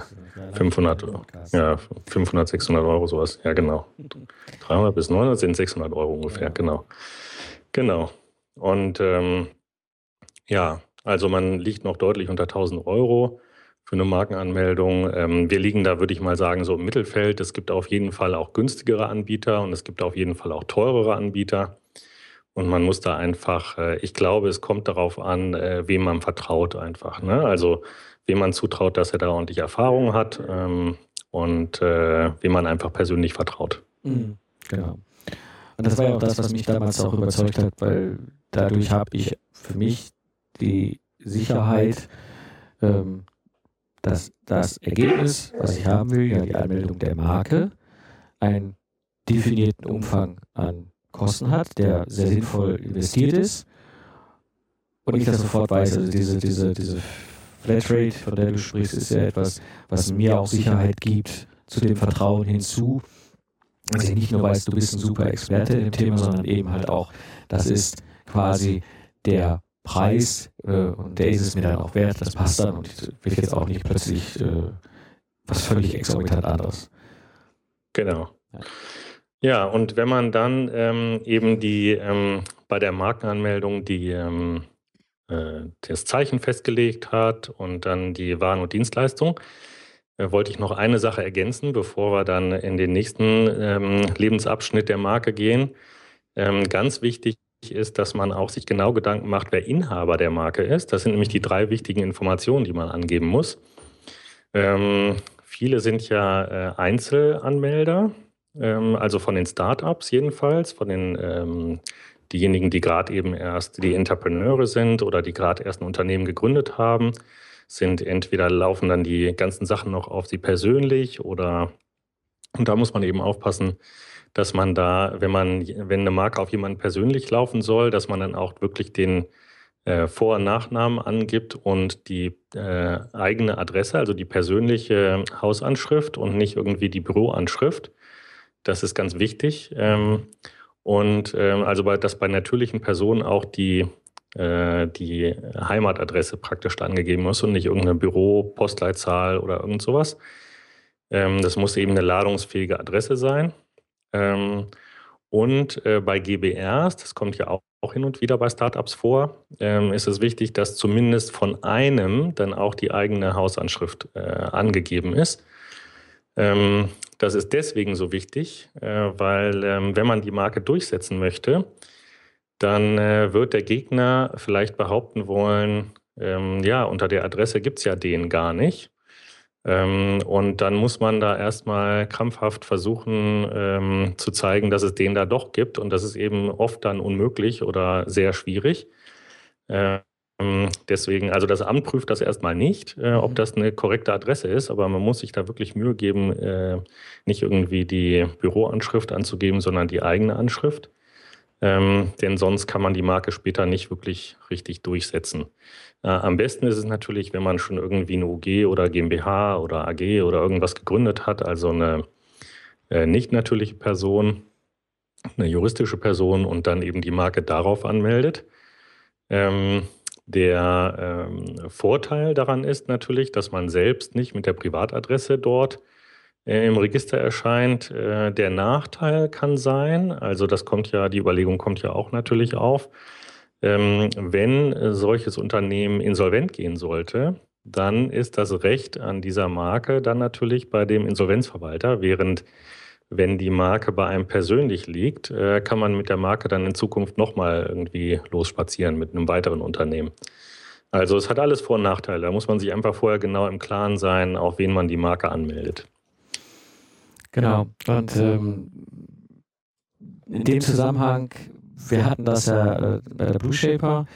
500, ja, 500, 600 Euro sowas. Ja, genau. 300 bis 900 sind 600 Euro ungefähr, genau. Genau. Und ähm, ja, also man liegt noch deutlich unter 1000 Euro für eine Markenanmeldung. Ähm, wir liegen da, würde ich mal sagen, so im Mittelfeld. Es gibt auf jeden Fall auch günstigere Anbieter und es gibt auf jeden Fall auch teurere Anbieter. Und man muss da einfach, äh, ich glaube, es kommt darauf an, äh, wem man vertraut einfach. Ne? Also wem man zutraut, dass er da ordentlich Erfahrung hat ähm, und äh, wem man einfach persönlich vertraut. Mhm, genau. Und das war ja auch das, was mich damals auch überzeugt hat, weil dadurch habe ich für mich die Sicherheit, ähm, dass das Ergebnis, was ich haben will, ja die Anmeldung der Marke, einen definierten Umfang an Kosten hat, der sehr sinnvoll investiert ist und ich das sofort weiß, also diese, diese, diese Flatrate, von der du sprichst, ist ja etwas, was mir auch Sicherheit gibt zu dem Vertrauen hinzu. Also nicht nur weißt, du bist ein super Experte dem Thema, sondern eben halt auch, das ist quasi der Preis äh, und der ist es mir dann auch wert, das passt dann und ich will jetzt auch nicht plötzlich äh, was völlig exorbitant anderes. Genau. Ja. ja, und wenn man dann ähm, eben die ähm, bei der Markenanmeldung die ähm, äh, das Zeichen festgelegt hat und dann die Waren und Dienstleistung, äh, wollte ich noch eine Sache ergänzen, bevor wir dann in den nächsten ähm, Lebensabschnitt der Marke gehen. Ähm, ganz wichtig ist, dass man auch sich genau Gedanken macht, wer Inhaber der Marke ist. Das sind nämlich die drei wichtigen Informationen, die man angeben muss. Ähm, viele sind ja äh, Einzelanmelder, ähm, also von den Startups jedenfalls, von den ähm, diejenigen, die gerade eben erst die Entrepreneure sind oder die gerade erst ein Unternehmen gegründet haben, sind entweder laufen dann die ganzen Sachen noch auf sie persönlich oder und da muss man eben aufpassen, dass man da, wenn man, wenn eine Marke auf jemanden persönlich laufen soll, dass man dann auch wirklich den äh, Vor- und Nachnamen angibt und die äh, eigene Adresse, also die persönliche Hausanschrift und nicht irgendwie die Büroanschrift. Das ist ganz wichtig. Ähm, und ähm, also bei, dass bei natürlichen Personen auch die, äh, die Heimatadresse praktisch angegeben muss und nicht irgendeine Büro, Postleitzahl oder irgend sowas. Ähm, das muss eben eine ladungsfähige Adresse sein. Ähm, und äh, bei GBRs, das kommt ja auch, auch, hin und wieder bei Startups vor, ähm, ist es wichtig, dass zumindest von einem dann auch die eigene Hausanschrift äh, angegeben ist. Ähm, das ist deswegen so wichtig, äh, weil ähm, wenn man die Marke durchsetzen möchte, dann äh, wird der Gegner vielleicht behaupten wollen, ähm, ja, unter der Adresse gibt es ja den gar nicht. Ähm, und dann muss man da erstmal krampfhaft versuchen ähm, zu zeigen, dass es den da doch gibt. Und das ist eben oft dann unmöglich oder sehr schwierig. Äh, ähm, deswegen, also das Amt prüft das erstmal nicht, äh, ob mhm. das eine korrekte Adresse ist, aber man muss sich da wirklich Mühe geben, äh, nicht irgendwie die Büroanschrift anzugeben, sondern die eigene Anschrift. Ähm, denn sonst kann man die Marke später nicht wirklich richtig durchsetzen. Äh, am besten ist es natürlich, wenn man schon irgendwie eine UG oder GmbH oder AG oder irgendwas gegründet hat, also eine äh, nicht natürliche Person, eine juristische Person und dann eben die Marke darauf anmeldet. Ähm, der ähm, Vorteil daran ist natürlich, dass man selbst nicht mit der Privatadresse dort im Register erscheint. Äh, der Nachteil kann sein, also das kommt ja, die Überlegung kommt ja auch natürlich auf, ähm, wenn solches Unternehmen insolvent gehen sollte, dann ist das Recht an dieser Marke dann natürlich bei dem Insolvenzverwalter, während wenn die Marke bei einem persönlich liegt, äh, kann man mit der Marke dann in Zukunft nochmal irgendwie losspazieren mit einem weiteren Unternehmen. Also es hat alles Vor- und Nachteile. Da muss man sich einfach vorher genau im Klaren sein, auf wen man die Marke anmeldet. Genau. Und ähm, in dem Zusammenhang, wir hatten das ja äh, bei der Blue Shaper,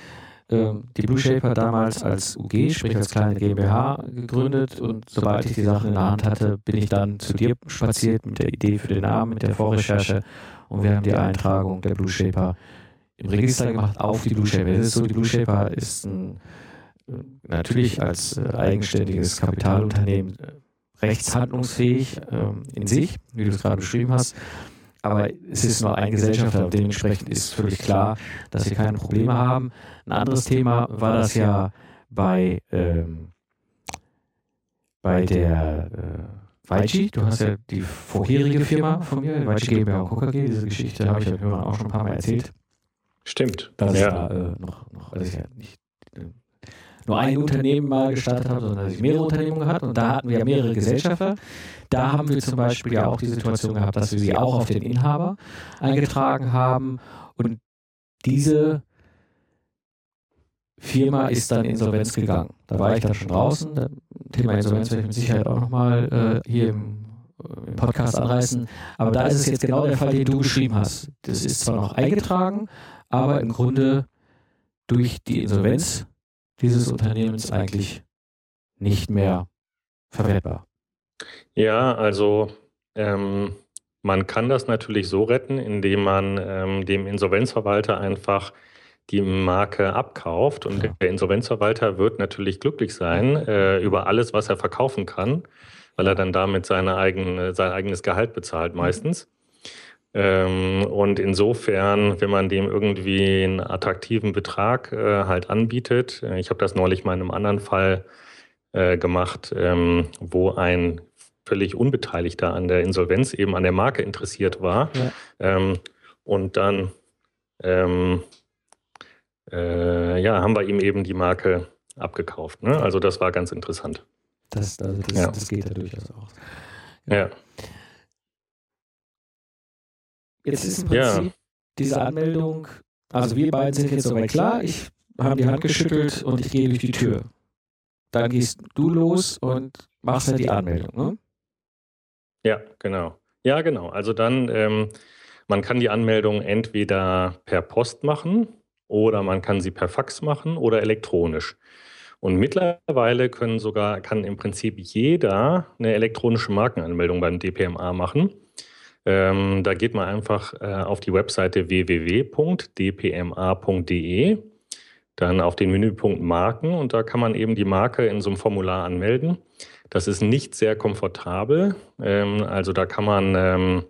ähm, die Blue Shaper damals als UG, sprich als kleine GmbH gegründet und sobald ich die Sachen in der Hand hatte, bin ich dann zu dir spaziert mit der Idee für den Namen, mit der Vorrecherche und wir haben die Eintragung der Blue Shaper im Register gemacht auf die Blue Shaper. Es ist so, die Blue Shaper ist ein, äh, natürlich als äh, eigenständiges Kapitalunternehmen rechtshandlungsfähig ähm, in sich, wie du es gerade beschrieben hast. Aber es ist nur ein Gesellschafter und dementsprechend ist völlig klar, dass sie keine Probleme haben. Ein anderes Thema war das ja bei, ähm, bei der äh, Weichi. Du hast ja die vorherige Firma von mir, Weichi GmbH und KKG. Diese Geschichte habe ich den Hörern auch schon ein paar Mal erzählt. Stimmt. Dass ja. da äh, noch, noch also ja nicht nur ein Unternehmen mal gestartet habe, sondern dass ich mehrere Unternehmen gehabt und da hatten wir mehrere Gesellschafter. Da haben wir zum Beispiel ja auch die Situation gehabt, dass wir sie auch auf den Inhaber eingetragen haben und diese Firma ist dann Insolvenz gegangen. Da war ich dann schon draußen. Thema Insolvenz werde ich mit Sicherheit auch nochmal äh, hier im, im, Podcast anreißen. Aber da ist es jetzt genau der Fall, den du beschrieben hast. Das ist zwar noch eingetragen, aber im Grunde durch die Insolvenz dieses Unternehmens eigentlich nicht mehr verwertbar. Ja, also ähm, man kann das natürlich so retten, indem man ähm, dem Insolvenzverwalter einfach die Marke abkauft und ja. der Insolvenzverwalter wird natürlich glücklich sein äh, über alles, was er verkaufen kann, weil er dann damit seine eigene, sein eigenes Gehalt bezahlt meistens. Ähm, und insofern, wenn man dem irgendwie einen attraktiven Betrag äh, halt anbietet, äh, ich habe das neulich mal in einem anderen Fall äh, gemacht, ähm, wo ein völlig Unbeteiligter an der Insolvenz eben an der Marke interessiert war. Ja. Ähm, und dann ähm, äh, ja, haben wir ihm eben die Marke abgekauft. Ne? Also das war ganz interessant. Das, also das, ja. das geht ja durchaus auch. Ja. ja. Jetzt ist im Prinzip ja. diese Anmeldung, also wir beiden sind jetzt soweit klar, ich habe die Hand geschüttelt und ich gehe durch die Tür. Dann gehst du los und machst ja die Anmeldung, ne? Ja, genau. Ja, genau. Also dann, ähm, man kann die Anmeldung entweder per Post machen oder man kann sie per Fax machen oder elektronisch. Und mittlerweile können sogar, kann im Prinzip jeder eine elektronische Markenanmeldung beim DPMA machen. Ähm, da geht man einfach äh, auf die Webseite www.dpma.de, dann auf den Menüpunkt Marken und da kann man eben die Marke in so einem Formular anmelden. Das ist nicht sehr komfortabel. Ähm, also da kann man ähm,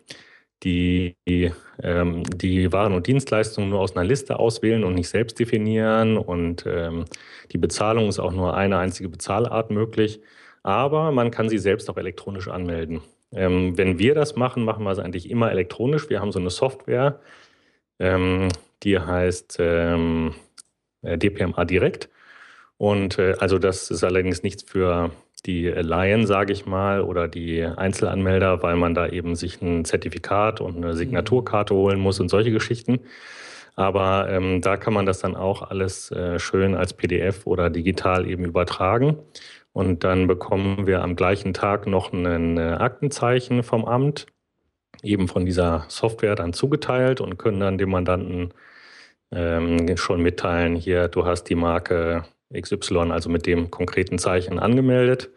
die, die, ähm, die Waren und Dienstleistungen nur aus einer Liste auswählen und nicht selbst definieren. Und ähm, die Bezahlung ist auch nur eine einzige Bezahlart möglich. Aber man kann sie selbst auch elektronisch anmelden. Ähm, wenn wir das machen, machen wir es eigentlich immer elektronisch. Wir haben so eine Software, ähm, die heißt ähm, äh, DPMA Direkt. Und äh, also das ist allerdings nichts für die Laien, sage ich mal, oder die Einzelanmelder, weil man da eben sich ein Zertifikat und eine Signaturkarte holen muss und solche Geschichten. Aber ähm, da kann man das dann auch alles äh, schön als PDF oder digital eben übertragen. Und dann bekommen wir am gleichen Tag noch ein äh, Aktenzeichen vom Amt, eben von dieser Software dann zugeteilt und können dann dem Mandanten ähm, schon mitteilen, hier, du hast die Marke XY, also mit dem konkreten Zeichen angemeldet.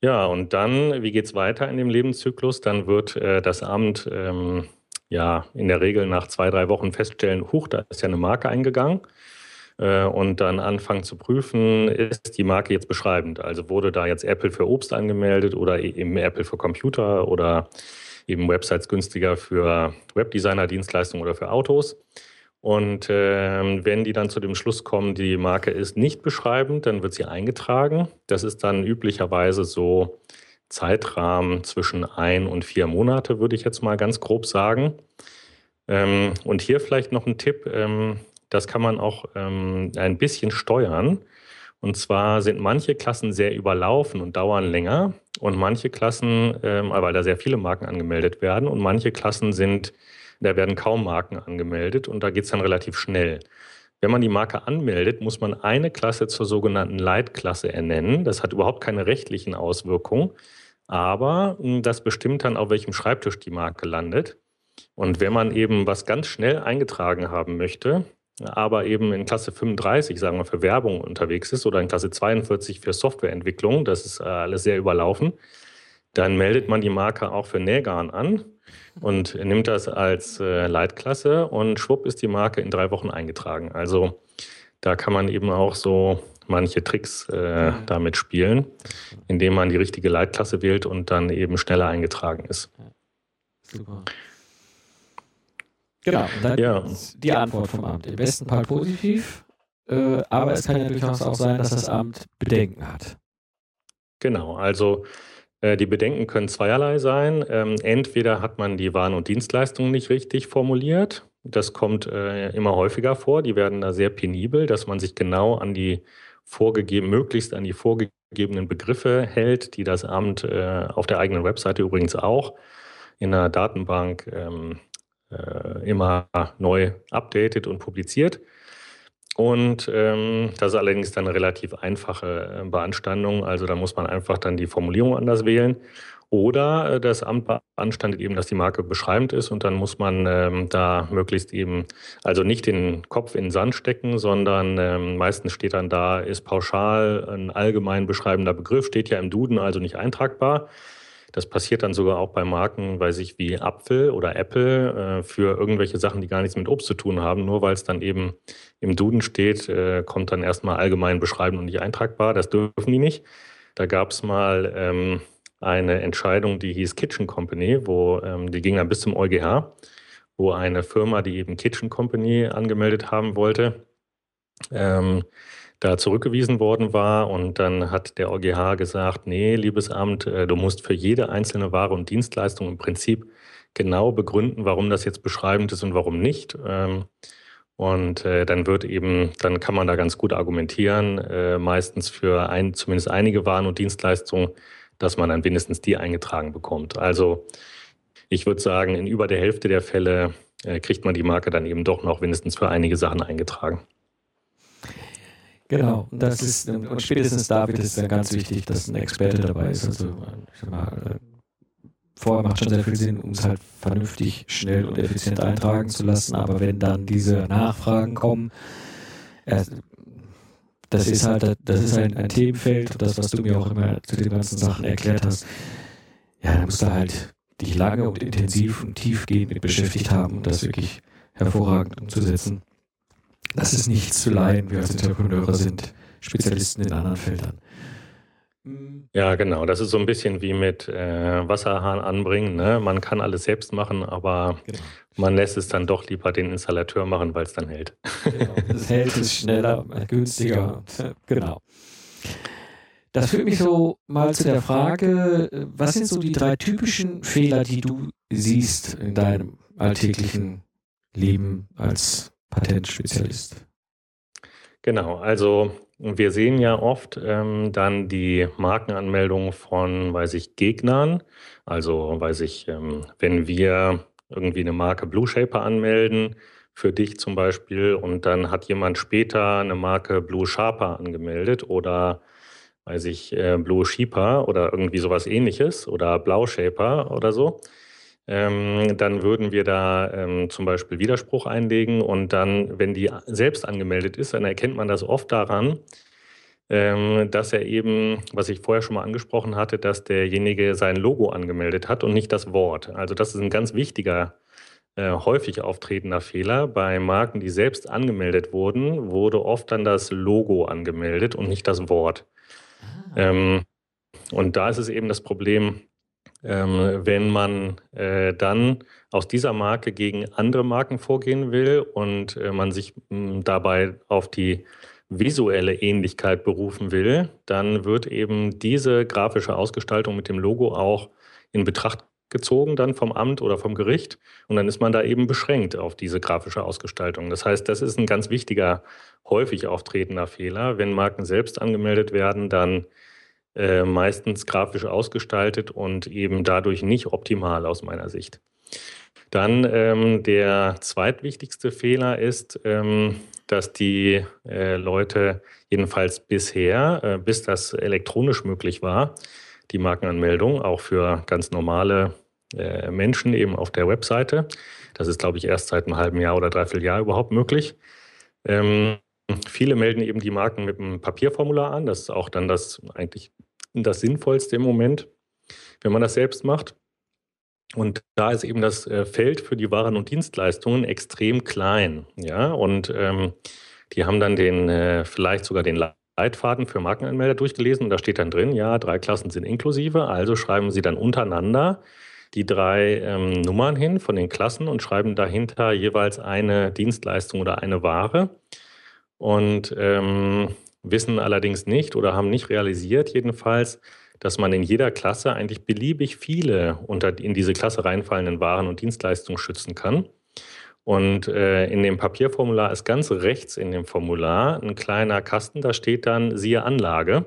Ja, und dann, wie geht es weiter in dem Lebenszyklus? Dann wird äh, das Amt ähm, ja in der Regel nach zwei, drei Wochen feststellen, huch, da ist ja eine Marke eingegangen. Äh, und dann anfangen zu prüfen, ist die Marke jetzt beschreibend? Also wurde da jetzt Apple für Obst angemeldet oder e-, eben Apple für Computer oder eben Websites günstiger für Webdesigner-Dienstleistungen oder für Autos? Und äh, wenn die dann zu dem Schluss kommen, die Marke ist nicht beschreibend, dann wird sie eingetragen. Das ist dann üblicherweise so Zeitrahmen zwischen ein und vier Monate, würde ich jetzt mal ganz grob sagen. Ähm, und hier vielleicht noch ein Tipp, ähm, das kann man auch ähm, ein bisschen steuern. Und zwar sind manche Klassen sehr überlaufen und dauern länger und manche Klassen, ähm, weil da sehr viele Marken angemeldet werden und manche Klassen sind, da werden kaum Marken angemeldet und da geht es dann relativ schnell. Wenn man die Marke anmeldet, muss man eine Klasse zur sogenannten Leitklasse ernennen. Das hat überhaupt keine rechtlichen Auswirkungen, aber hm, das bestimmt dann, auf welchem Schreibtisch die Marke landet. Und wenn man eben was ganz schnell eingetragen haben möchte, aber eben in Klasse 35, sagen wir, für Werbung unterwegs ist oder in Klasse 42 für Softwareentwicklung, das ist äh, alles sehr überlaufen, dann meldet man die Marke auch für Nähgarn an und nimmt das als äh, Leitklasse und schwupp ist die Marke in drei Wochen eingetragen. Also da kann man eben auch so manche Tricks äh, damit spielen, indem man die richtige Leitklasse wählt und dann eben schneller eingetragen ist. Super. Genau, dann ja. die Antwort vom Amt. Im besten Fall positiv, äh, aber es kann ja durchaus auch sein, dass das Amt Bedenken hat. Genau, also äh, die Bedenken können zweierlei sein. Ähm, entweder hat man die Waren und Dienstleistungen nicht richtig formuliert. Das kommt äh, immer häufiger vor. Die werden da sehr penibel, dass man sich genau an die vorgegeben, möglichst an die vorgegebenen Begriffe hält, die das Amt äh, auf der eigenen Webseite übrigens auch in der Datenbank ähm, äh, immer neu updatet und publiziert. Und ähm, das ist allerdings dann eine relativ einfache äh, Beanstandung. Also da muss man einfach dann die Formulierung anders wählen. Oder äh, das Amt beanstandet eben, dass die Marke beschreibend ist und dann muss man ähm, da möglichst eben, also nicht den Kopf in den Sand stecken, sondern ähm, meistens steht dann da, ist pauschal ein allgemein beschreibender Begriff, steht ja im Duden, also nicht eintragbar. Das passiert dann sogar auch bei Marken, weiß ich, wie Apfel oder Apple äh, für irgendwelche Sachen, die gar nichts mit Obst zu tun haben. Nur weil es dann eben im Duden steht, äh, kommt dann erstmal allgemein beschreiben und nicht eintragbar. Das dürfen die nicht. Da gab es mal ähm, eine Entscheidung, die hieß Kitchen Company, wo ähm, die ging dann bis zum EuGH, wo eine Firma, die eben Kitchen Company angemeldet haben wollte, ähm, da zurückgewiesen worden war. Und dann hat der EuGH gesagt, nee, liebes Amt, äh, du musst für jede einzelne Ware und Dienstleistung im Prinzip genau begründen, warum das jetzt beschreibend ist und warum nicht. Ähm, und äh, dann wird eben, dann kann man da ganz gut argumentieren, äh, meistens für ein, zumindest einige Waren und Dienstleistungen, dass man dann wenigstens die eingetragen bekommt. Also ich würde sagen, in über der Hälfte der Fälle kriegt man die Marke dann eben doch noch wenigstens für einige Sachen eingetragen. Genau, und das ist, und spätestens da wird es dann ganz wichtig, dass ein Experte dabei ist. Also, ich sag mal, äh, vorher macht schon sehr viel Sinn, um es halt vernünftig, schnell und effizient eintragen zu lassen, aber wenn dann diese Nachfragen kommen, äh, das ist halt, das ist ein, ein Themenfeld, das, was du mir auch immer zu den ganzen Sachen erklärt hast, ja, da musst du halt dich lange und intensiv und tiefgehend mit beschäftigt haben, um das wirklich hervorragend umzusetzen. Das ist nichts zu leiden. Wir als Entrepreneure sind Spezialisten in anderen Feldern. Ja, genau. Das ist so ein bisschen wie mit äh, Wasserhahn anbringen. Ne? Man kann alles selbst machen, aber genau. man lässt es dann doch lieber den Installateur machen, weil es dann hält. Genau. Es hält es schneller, günstiger. Genau. Das führt mich so mal zu der Frage, was sind so die drei typischen Fehler, die du siehst in deinem alltäglichen Leben als Patentspezialist. Genau, also wir sehen ja oft ähm, dann die Markenanmeldung von, weiß ich, Gegnern. Also, weiß ich, ähm, wenn wir irgendwie eine Marke Blue Shaper anmelden, für dich zum Beispiel, und dann hat jemand später eine Marke Blue Sharper angemeldet oder weiß ich, äh, Blue Sheeper oder irgendwie sowas ähnliches oder Blau Shaper oder so ähm, dann würden wir da ähm, zum Beispiel Widerspruch einlegen und dann, wenn die selbst angemeldet ist, dann erkennt man das oft daran, ähm, dass er eben, was ich vorher schon mal angesprochen hatte, dass derjenige sein Logo angemeldet hat und nicht das Wort. Also das ist ein ganz wichtiger, äh, häufig auftretender Fehler. Bei Marken, die selbst angemeldet wurden, wurde oft dann das Logo angemeldet und nicht das Wort. Ah. Ähm, und da ist es eben das Problem, wenn man äh, dann aus dieser Marke gegen andere Marken vorgehen will und äh, man sich mh, dabei auf die visuelle Ähnlichkeit berufen will, dann wird eben diese grafische Ausgestaltung mit dem Logo auch in Betracht gezogen dann vom Amt oder vom Gericht und dann ist man da eben beschränkt auf diese grafische Ausgestaltung. Das heißt, das ist ein ganz wichtiger, häufig auftretender Fehler. Wenn Marken selbst angemeldet werden, dann äh, meistens grafisch ausgestaltet und eben dadurch nicht optimal aus meiner Sicht. Dann ähm, der zweitwichtigste Fehler ist, ähm, dass die äh, Leute jedenfalls bisher, äh, bis das elektronisch möglich war, die Markenanmeldung auch für ganz normale äh, Menschen eben auf der Webseite. Das ist, glaube ich, erst seit einem halben Jahr oder dreiviertel Jahr überhaupt möglich. Ähm, viele melden eben die Marken mit einem Papierformular an. Das ist auch dann das eigentlich das Sinnvollste im Moment, wenn man das selbst macht. Und da ist eben das äh, Feld für die Waren und Dienstleistungen extrem klein. Ja, und ähm, die haben dann den, äh, vielleicht sogar den Leitfaden für Markenanmelder durchgelesen und da steht dann drin, ja, drei Klassen sind inklusive, also schreiben sie dann untereinander die drei ähm, Nummern hin von den Klassen und schreiben dahinter jeweils eine Dienstleistung oder eine Ware und ähm, wissen allerdings nicht oder haben nicht realisiert jedenfalls, dass man in jeder Klasse eigentlich beliebig viele unter in diese Klasse reinfallenden Waren und Dienstleistungen schützen kann. Und äh, in dem Papierformular ist ganz rechts in dem Formular ein kleiner Kasten, da steht dann siehe Anlage.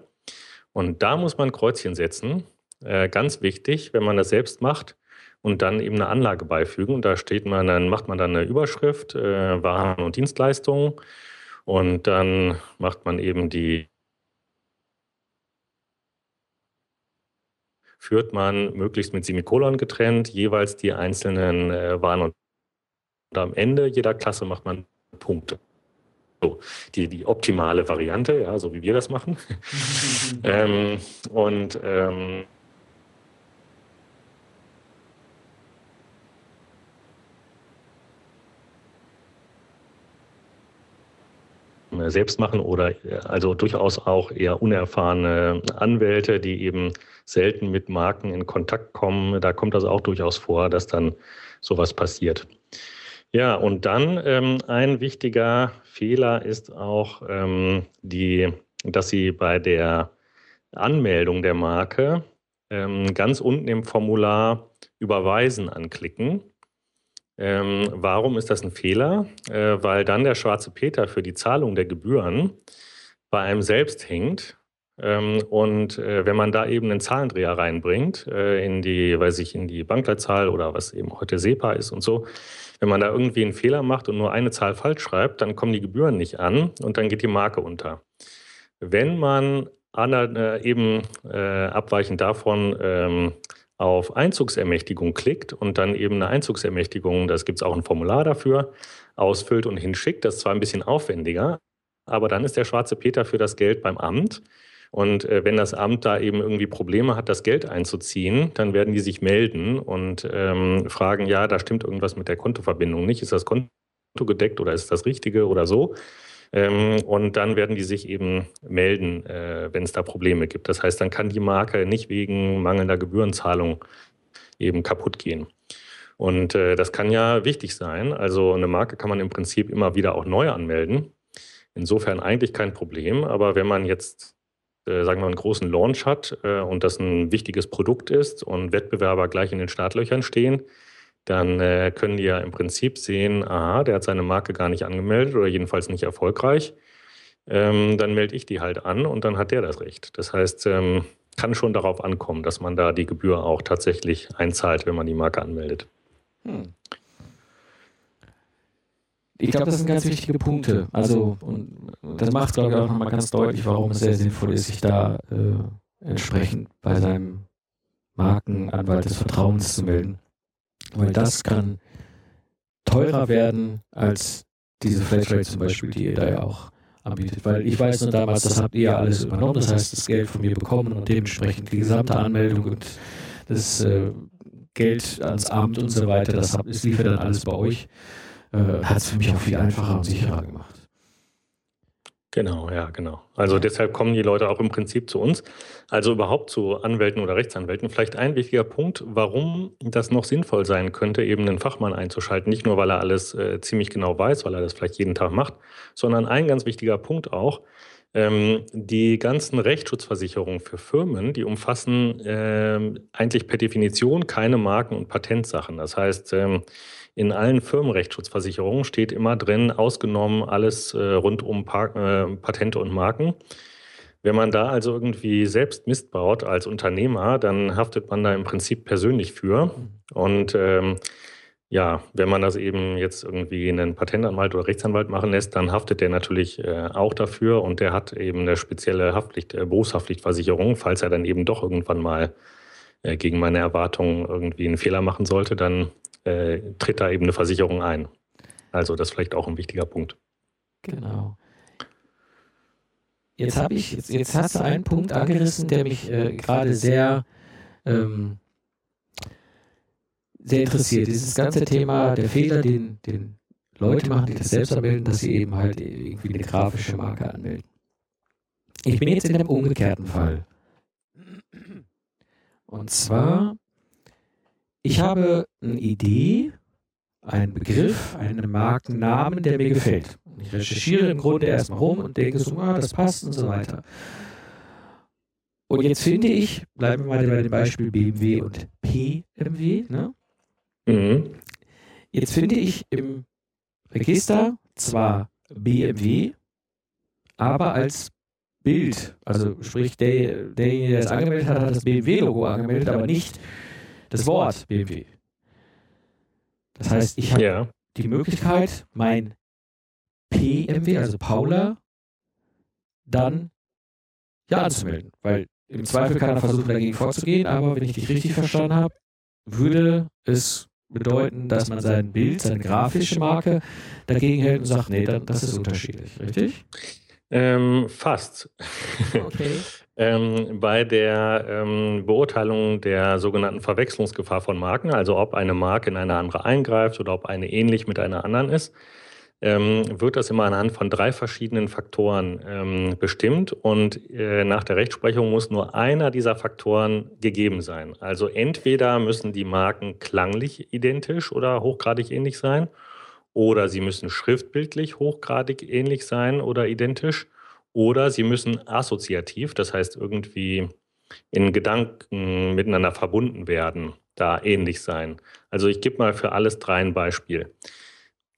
Und da muss man Kreuzchen setzen. Äh, ganz wichtig, wenn man das selbst macht und dann eben eine Anlage beifügen. Und da steht man, dann macht man dann eine Überschrift, äh, Waren und Dienstleistungen. Und dann macht man eben die führt man möglichst mit Semikolon getrennt jeweils die einzelnen äh, Waren und, und am Ende jeder Klasse macht man Punkte. So, die, die optimale Variante, ja, so wie wir das machen. ähm, und ähm, selbst machen oder also durchaus auch eher unerfahrene Anwälte, die eben selten mit Marken in Kontakt kommen. Da kommt das auch durchaus vor, dass dann sowas passiert. Ja, und dann ähm, ein wichtiger Fehler ist auch ähm, die, dass Sie bei der Anmeldung der Marke ähm, ganz unten im Formular Überweisen anklicken. Ähm, warum ist das ein Fehler? Äh, weil dann der schwarze Peter für die Zahlung der Gebühren bei einem selbst hängt. Ähm, und äh, wenn man da eben einen Zahlendreher reinbringt, äh, in die, weiß ich, in die Bankleitzahl oder was eben heute SEPA ist und so, wenn man da irgendwie einen Fehler macht und nur eine Zahl falsch schreibt, dann kommen die Gebühren nicht an und dann geht die Marke unter. Wenn man an, äh, eben äh, abweichend davon ähm, auf Einzugsermächtigung klickt und dann eben eine Einzugsermächtigung, das gibt es auch ein Formular dafür, ausfüllt und hinschickt. Das ist zwar ein bisschen aufwendiger, aber dann ist der schwarze Peter für das Geld beim Amt. Und äh, wenn das Amt da eben irgendwie Probleme hat, das Geld einzuziehen, dann werden die sich melden und ähm, fragen, ja, da stimmt irgendwas mit der Kontoverbindung nicht. Ist das Konto gedeckt oder ist das Richtige oder so? Ähm, und dann werden die sich eben melden, äh, wenn es da Probleme gibt. Das heißt, dann kann die Marke nicht wegen mangelnder Gebührenzahlung eben kaputt gehen. Und äh, das kann ja wichtig sein. Also eine Marke kann man im Prinzip immer wieder auch neu anmelden. Insofern eigentlich kein Problem. Aber wenn man jetzt, äh, sagen wir, einen großen Launch hat äh, und das ein wichtiges Produkt ist und Wettbewerber gleich in den Startlöchern stehen, dann äh, können die ja im Prinzip sehen, aha, der hat seine Marke gar nicht angemeldet oder jedenfalls nicht erfolgreich. Ähm, dann melde ich die halt an und dann hat der das Recht. Das heißt, ähm, kann schon darauf ankommen, dass man da die Gebühr auch tatsächlich einzahlt, wenn man die Marke anmeldet. Hm. Ich glaube, das sind ganz wichtige Punkte. Also, und das macht, glaube ich, auch nochmal ganz deutlich, warum es sehr sinnvoll ist, sich da äh, entsprechend bei seinem Markenanwalt des Vertrauens zu melden weil das kann teurer werden als diese Flatrate zum Beispiel, die ihr da ja auch anbietet. Weil ich weiß nur damals, das habt ihr ja alles übernommen, das heißt, das Geld von mir bekommen und dementsprechend die gesamte Anmeldung und das äh, Geld ans Amt und so weiter, das, hab, das liefert dann alles bei euch. Äh, Hat es für mich auch viel einfacher und sicherer gemacht. Genau, ja, genau. Also ja. deshalb kommen die Leute auch im Prinzip zu uns, also überhaupt zu Anwälten oder Rechtsanwälten. Vielleicht ein wichtiger Punkt, warum das noch sinnvoll sein könnte, eben einen Fachmann einzuschalten. Nicht nur, weil er alles äh, ziemlich genau weiß, weil er das vielleicht jeden Tag macht, sondern ein ganz wichtiger Punkt auch, ähm, die ganzen Rechtsschutzversicherungen für Firmen, die umfassen äh, eigentlich per Definition keine Marken- und Patentsachen. Das heißt, ähm, in allen Firmenrechtsschutzversicherungen steht immer drin, ausgenommen alles äh, rund um pa äh, Patente und Marken. Wenn man da also irgendwie selbst Mist baut als Unternehmer, dann haftet man da im Prinzip persönlich für. Und ähm, ja, wenn man das eben jetzt irgendwie einen Patentanwalt oder Rechtsanwalt machen lässt, dann haftet der natürlich äh, auch dafür und der hat eben eine spezielle Haftpflicht, äh, Berufshaftpflichtversicherung. Falls er dann eben doch irgendwann mal äh, gegen meine Erwartungen irgendwie einen Fehler machen sollte, dann äh, tritt da eben eine Versicherung ein. Also das ist vielleicht auch ein wichtiger Punkt. Genau. Jetzt habe ich, jetzt, jetzt hast du einen Punkt angerissen, der mich äh, gerade sehr, ähm, sehr interessiert. Dieses ganze Thema der Fehler, den, den Leute machen, die das selbst anmelden, dass sie eben halt irgendwie eine grafische Marke anmelden. Ich bin jetzt in einem umgekehrten Fall. Und zwar ich habe eine Idee, einen Begriff, einen Markennamen, der mir gefällt. Ich recherchiere im Grunde erstmal rum und denke so, ah, das passt und so weiter. Und jetzt finde ich, bleiben wir mal bei dem Beispiel BMW und PMW, ne? Mhm. Jetzt finde ich im Register zwar BMW, aber als Bild, also sprich, der, derjenige, der es angemeldet hat, hat das BMW-Logo angemeldet, aber nicht das Wort BMW. Das heißt, ich habe ja. die Möglichkeit, mein PMW, also Paula, dann ja anzumelden. Weil im Zweifel kann er versuchen, dagegen vorzugehen, aber wenn ich dich richtig verstanden habe, würde es bedeuten, dass man sein Bild, seine grafische Marke dagegen hält und sagt, nee, dann, das ist unterschiedlich, richtig? Ähm, fast. Okay. ähm, bei der ähm, Beurteilung der sogenannten Verwechslungsgefahr von Marken, also ob eine Marke in eine andere eingreift oder ob eine ähnlich mit einer anderen ist, ähm, wird das immer anhand von drei verschiedenen Faktoren ähm, bestimmt und äh, nach der Rechtsprechung muss nur einer dieser Faktoren gegeben sein. Also entweder müssen die Marken klanglich identisch oder hochgradig ähnlich sein oder sie müssen schriftbildlich hochgradig ähnlich sein oder identisch oder sie müssen assoziativ, das heißt irgendwie in Gedanken miteinander verbunden werden, da ähnlich sein. Also ich gebe mal für alles drei ein Beispiel.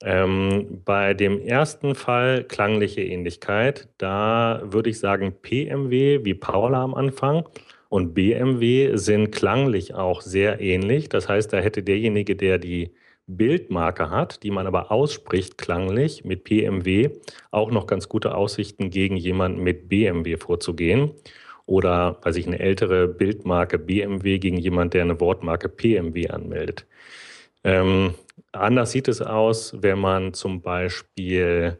Ähm, bei dem ersten Fall klangliche Ähnlichkeit, da würde ich sagen PMW wie Paula am Anfang und BMW sind klanglich auch sehr ähnlich. Das heißt, da hätte derjenige, der die Bildmarke hat, die man aber ausspricht klanglich mit PMW, auch noch ganz gute Aussichten gegen jemanden mit BMW vorzugehen. Oder, weiß ich, eine ältere Bildmarke BMW gegen jemanden, der eine Wortmarke PMW anmeldet. Ähm, anders sieht es aus, wenn man zum Beispiel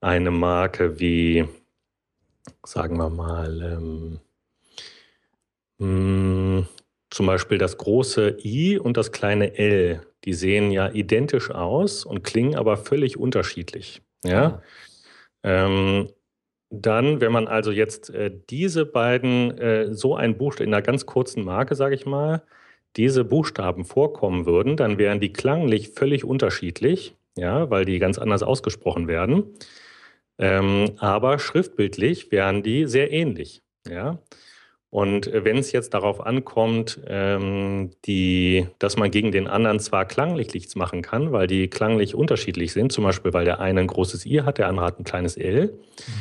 eine Marke wie, sagen wir mal, ähm, hm, zum Beispiel das große I und das kleine L die sehen ja identisch aus und klingen aber völlig unterschiedlich. Ja. Ähm, dann, wenn man also jetzt äh, diese beiden, äh, so ein Buchstaben in einer ganz kurzen Marke, sage ich mal, diese Buchstaben vorkommen würden, dann wären die klanglich völlig unterschiedlich, ja, weil die ganz anders ausgesprochen werden. Ähm, aber schriftbildlich wären die sehr ähnlich, ja. Und äh, wenn es jetzt darauf ankommt, ähm, die, dass man gegen den anderen zwar klanglich nichts machen kann, weil die klanglich unterschiedlich sind, zum Beispiel weil der eine ein großes I hat, der andere hat ein kleines L. Mhm.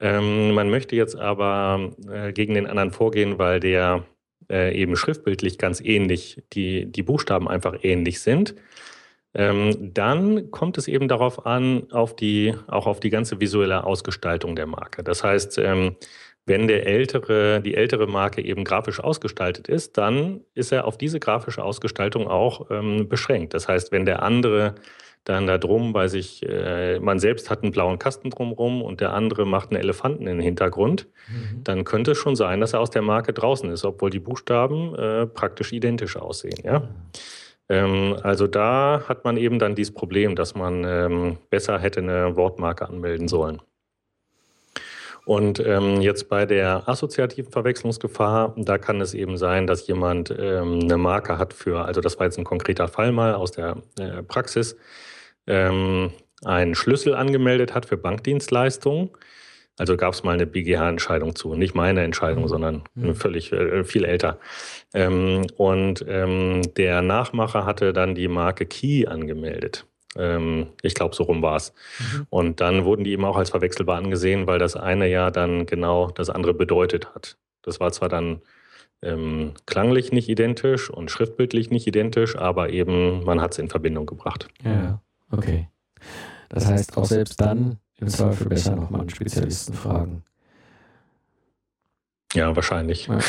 Ähm, man möchte jetzt aber äh, gegen den anderen vorgehen, weil der äh, eben schriftbildlich ganz ähnlich, die, die Buchstaben einfach ähnlich sind. Ähm, dann kommt es eben darauf an, auf die, auch auf die ganze visuelle Ausgestaltung der Marke. Das heißt, ähm, wenn der ältere, die ältere Marke eben grafisch ausgestaltet ist, dann ist er auf diese grafische Ausgestaltung auch ähm, beschränkt. Das heißt, wenn der andere dann da drum, weil sich, äh, man selbst hat einen blauen Kasten drumherum und der andere macht einen Elefanten in den Hintergrund, mhm. dann könnte es schon sein, dass er aus der Marke draußen ist, obwohl die Buchstaben äh, praktisch identisch aussehen. Ja? Mhm. Ähm, also da hat man eben dann dieses Problem, dass man ähm, besser hätte eine Wortmarke anmelden sollen. Und ähm, jetzt bei der assoziativen Verwechslungsgefahr, da kann es eben sein, dass jemand ähm, eine Marke hat für, also das war jetzt ein konkreter Fall mal aus der äh, Praxis, ähm, einen Schlüssel angemeldet hat für Bankdienstleistungen. Also gab es mal eine BGH-Entscheidung zu, nicht meine Entscheidung, mhm. sondern mhm. völlig äh, viel älter. Ähm, und ähm, der Nachmacher hatte dann die Marke Key angemeldet. Ähm, ich glaube, so rum war es. Mhm. Und dann wurden die eben auch als verwechselbar angesehen, weil das eine ja dann genau das andere bedeutet hat. Das war zwar dann ähm, klanglich nicht identisch und schriftbildlich nicht identisch, aber eben man hat es in Verbindung gebracht. Ja, okay. Das heißt, auch selbst dann im Zweifel besser nochmal einen Spezialisten fragen. Ja, wahrscheinlich. Ja.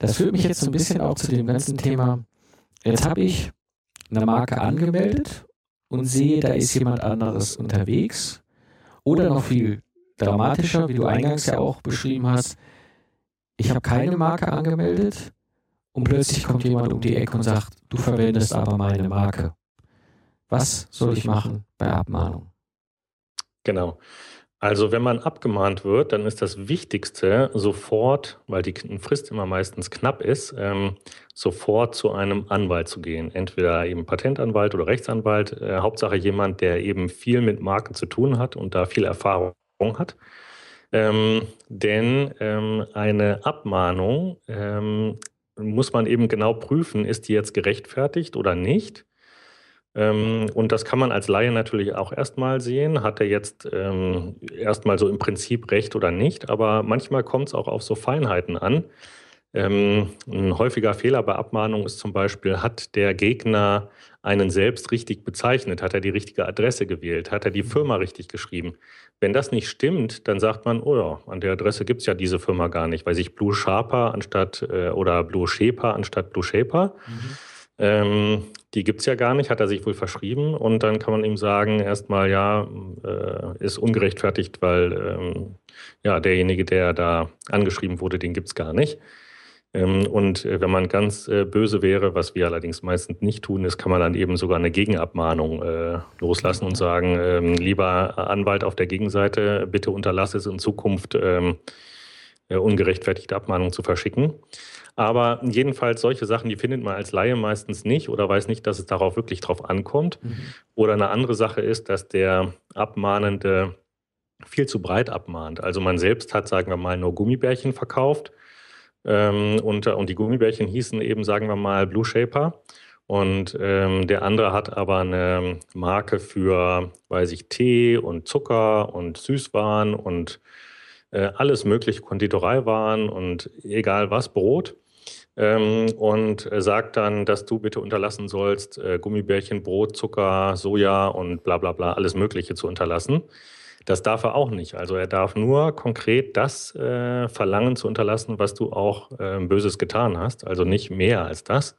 Das führt mich jetzt so ein bisschen auch zu dem ganzen Thema. Jetzt habe ich eine Marke angemeldet und sehe, da ist jemand anderes unterwegs. Oder noch viel dramatischer, wie du eingangs ja auch beschrieben hast, ich habe keine Marke angemeldet und plötzlich kommt jemand um die Ecke und sagt, du verwendest aber meine Marke. Was soll ich machen bei Abmahnung? Genau. Also wenn man abgemahnt wird, dann ist das Wichtigste sofort, weil die Frist immer meistens knapp ist, ähm, sofort zu einem Anwalt zu gehen. Entweder eben Patentanwalt oder Rechtsanwalt. Äh, Hauptsache jemand, der eben viel mit Marken zu tun hat und da viel Erfahrung hat. Ähm, denn ähm, eine Abmahnung ähm, muss man eben genau prüfen, ist die jetzt gerechtfertigt oder nicht. Ähm, und das kann man als Laie natürlich auch erstmal sehen. Hat er jetzt ähm, erstmal so im Prinzip recht oder nicht? Aber manchmal kommt es auch auf so Feinheiten an. Ähm, ein häufiger Fehler bei Abmahnung ist zum Beispiel, hat der Gegner einen selbst richtig bezeichnet? Hat er die richtige Adresse gewählt? Hat er die Firma richtig geschrieben? Wenn das nicht stimmt, dann sagt man, oh ja, an der Adresse gibt es ja diese Firma gar nicht, weil sich Blue Sharper anstatt äh, oder Blue Shaper anstatt Blue Shaper. Mhm. Ähm, die gibt es ja gar nicht, hat er sich wohl verschrieben. Und dann kann man ihm sagen, erstmal, ja, äh, ist ungerechtfertigt, weil ähm, ja, derjenige, der da angeschrieben wurde, den gibt es gar nicht. Ähm, und äh, wenn man ganz äh, böse wäre, was wir allerdings meistens nicht tun, ist, kann man dann eben sogar eine Gegenabmahnung äh, loslassen und sagen, ähm, lieber Anwalt auf der Gegenseite, bitte unterlasse es in Zukunft, ähm, äh, ungerechtfertigte Abmahnungen zu verschicken. Aber jedenfalls solche Sachen, die findet man als Laie meistens nicht oder weiß nicht, dass es darauf wirklich drauf ankommt. Mhm. Oder eine andere Sache ist, dass der Abmahnende viel zu breit abmahnt. Also man selbst hat, sagen wir mal, nur Gummibärchen verkauft. Ähm, und, und die Gummibärchen hießen eben, sagen wir mal, Blue Shaper. Und ähm, der andere hat aber eine Marke für, weiß ich, Tee und Zucker und Süßwaren und äh, alles mögliche, Konditoreiwaren und egal was, Brot ähm, und sagt dann, dass du bitte unterlassen sollst, äh, Gummibärchen, Brot, Zucker, Soja und bla bla bla, alles Mögliche zu unterlassen. Das darf er auch nicht. Also er darf nur konkret das äh, verlangen zu unterlassen, was du auch äh, Böses getan hast, also nicht mehr als das.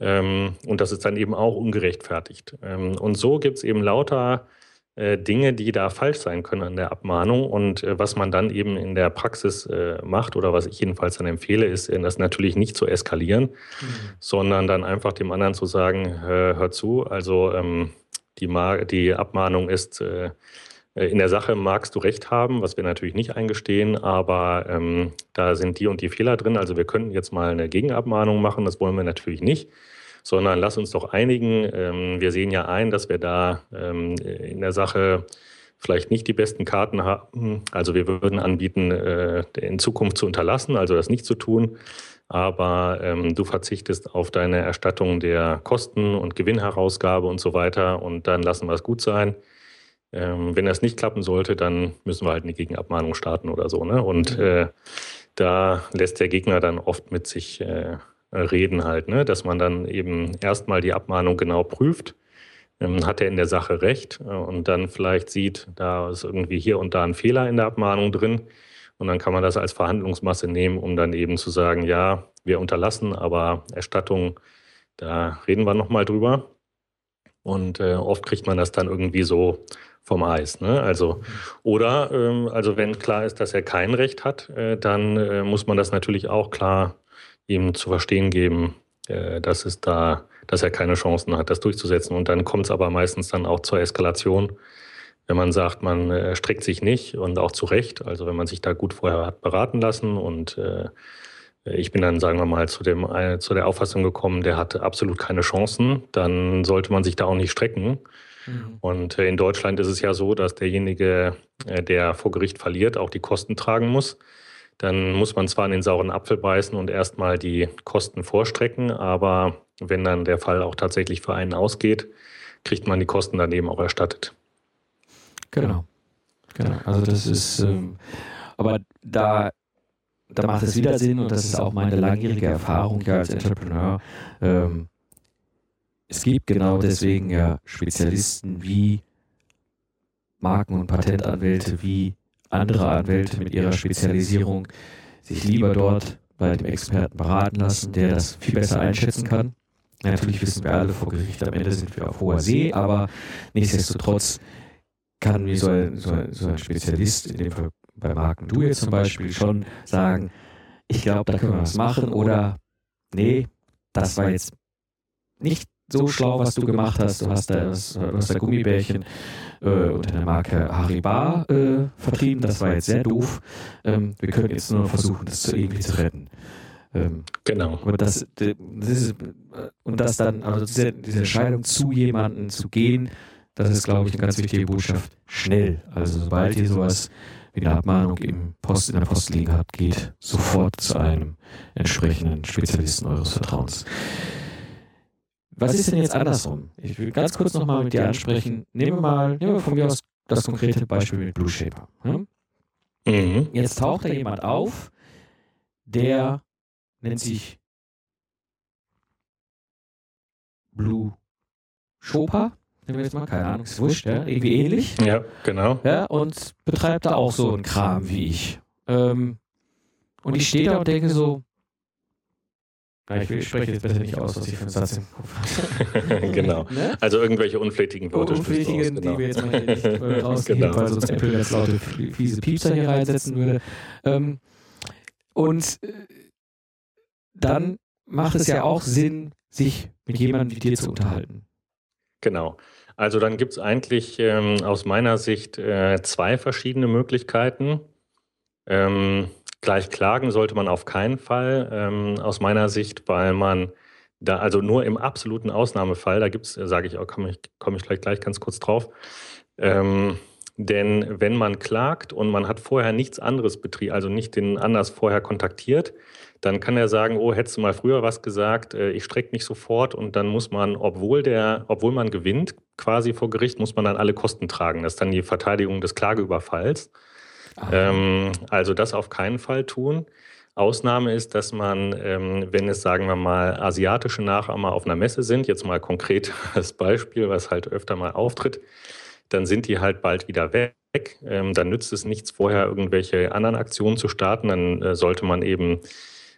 Ähm, und das ist dann eben auch ungerechtfertigt. Ähm, und so gibt es eben lauter äh, Dinge, die da falsch sein können an der Abmahnung. Und äh, was man dann eben in der Praxis äh, macht oder was ich jedenfalls dann empfehle, ist, äh, das natürlich nicht zu eskalieren, mhm. sondern dann einfach dem anderen zu sagen, hör zu, also ähm, die, die, Abmahnung ist äh, in der Sache magst du recht haben, was wir natürlich nicht eingestehen, aber ähm, da sind die und die Fehler drin. Also wir könnten jetzt mal eine Gegenabmahnung machen, das wollen wir natürlich nicht sondern lass uns doch einigen. Ähm, wir sehen ja ein, dass wir da ähm, in der Sache vielleicht nicht die besten Karten haben. Also wir würden anbieten, äh, in Zukunft zu unterlassen, also das nicht zu tun. Aber ähm, du verzichtest auf deine Erstattung der Kosten und Gewinnherausgabe und so weiter und dann lassen wir es gut sein. Ähm, wenn das nicht klappen sollte, dann müssen wir halt eine Gegenabmahnung starten oder so. Ne? Und mhm. äh, da lässt der Gegner dann oft mit sich äh, reden halt, ne? dass man dann eben erstmal die Abmahnung genau prüft. Ähm, hat er in der Sache recht äh, und dann vielleicht sieht, da ist irgendwie hier und da ein Fehler in der Abmahnung drin. Und dann kann man das als Verhandlungsmasse nehmen, um dann eben zu sagen, ja, wir unterlassen, aber Erstattung, da reden wir nochmal drüber. Und äh, oft kriegt man das dann irgendwie so vom Eis. Ne? Also, oder ähm, also wenn klar ist, dass er kein Recht hat, äh, dann äh, muss man das natürlich auch klar ihm zu verstehen geben, äh, dass es da, dass er keine Chancen hat, das durchzusetzen. Und dann kommt es aber meistens dann auch zur Eskalation, wenn man sagt, man äh, streckt sich nicht und auch zu Recht, also wenn man sich da gut vorher hat beraten lassen und äh, ich bin dann, sagen wir mal, zu, dem, zu der Auffassung gekommen, der hatte absolut keine Chancen, dann sollte man sich da auch nicht strecken. Mhm. Und in Deutschland ist es ja so, dass derjenige, der vor Gericht verliert, auch die Kosten tragen muss. Dann muss man zwar in den sauren Apfel beißen und erstmal die Kosten vorstrecken, aber wenn dann der Fall auch tatsächlich für einen ausgeht, kriegt man die Kosten daneben auch erstattet. Genau. Genau. Also das ist, ähm, aber da, da macht es wieder Sinn und das ist auch meine langjährige Erfahrung ja als Entrepreneur. Ähm, es gibt genau deswegen ja Spezialisten wie Marken- und Patentanwälte, wie andere Anwälte mit ihrer Spezialisierung sich lieber dort bei dem Experten beraten lassen, der das viel besser einschätzen kann. Natürlich wissen wir alle vor Gericht, am Ende sind wir auf hoher See, aber nichtsdestotrotz kann wie so ein, so ein, so ein Spezialist, in dem Fall bei Marken du jetzt zum Beispiel, schon sagen, ich glaube, da können wir was machen oder nee, das war jetzt nicht so schlau, was du gemacht hast. Du hast das, du hast da Gummibärchen äh, unter der Marke Haribar äh, vertrieben. Das war jetzt sehr doof. Ähm, wir können jetzt nur versuchen, das irgendwie zu retten. Ähm, genau. Und das, das ist, und das dann, also diese, diese Entscheidung zu jemandem zu gehen, das ist, glaube ich, eine ganz wichtige Botschaft. Schnell. Also sobald ihr sowas wie eine Abmahnung im Post, in der Post liegen habt, geht sofort zu einem entsprechenden Spezialisten eures Vertrauens. Was ist denn jetzt andersrum? Ich will ganz kurz nochmal mit dir ansprechen. Nehmen wir mal, nehmen wir von mir aus das konkrete Beispiel mit Blue Shaper. Hm? Mhm. Jetzt taucht da jemand auf, der nennt sich Blue Chopper. Nehmen wir jetzt mal, keine Ahnung, ist wurscht, ja? irgendwie ähnlich. Ja, genau. Ja, und betreibt da auch so einen Kram wie ich. Ähm, und ich stehe da und denke so, ich, ich spreche jetzt besser nicht aus, was ich für einen Satz im Kopf habe. genau. ne? Also irgendwelche unflätigen Worte. Unflätigen, genau. die wir jetzt mal nicht äh, rausgeben, genau. weil sonst Apple jetzt laute fiese Piepser hier reinsetzen würde. Ähm, und äh, dann macht es ja auch Sinn, sich mit jemandem wie dir zu unterhalten. Genau. Also dann gibt es eigentlich ähm, aus meiner Sicht äh, zwei verschiedene Möglichkeiten. Ähm, Gleich klagen sollte man auf keinen Fall, ähm, aus meiner Sicht, weil man da, also nur im absoluten Ausnahmefall, da gibt es, äh, sage ich auch, komme ich, komm ich gleich, gleich ganz kurz drauf. Ähm, denn wenn man klagt und man hat vorher nichts anderes betrieben, also nicht den anders vorher kontaktiert, dann kann er sagen, oh, hättest du mal früher was gesagt, äh, ich strecke mich sofort und dann muss man, obwohl der, obwohl man gewinnt, quasi vor Gericht, muss man dann alle Kosten tragen. Das ist dann die Verteidigung des Klageüberfalls. Ähm, also das auf keinen Fall tun. Ausnahme ist, dass man, ähm, wenn es, sagen wir mal, asiatische Nachahmer auf einer Messe sind, jetzt mal konkret als Beispiel, was halt öfter mal auftritt, dann sind die halt bald wieder weg. Ähm, dann nützt es nichts, vorher irgendwelche anderen Aktionen zu starten. Dann äh, sollte man eben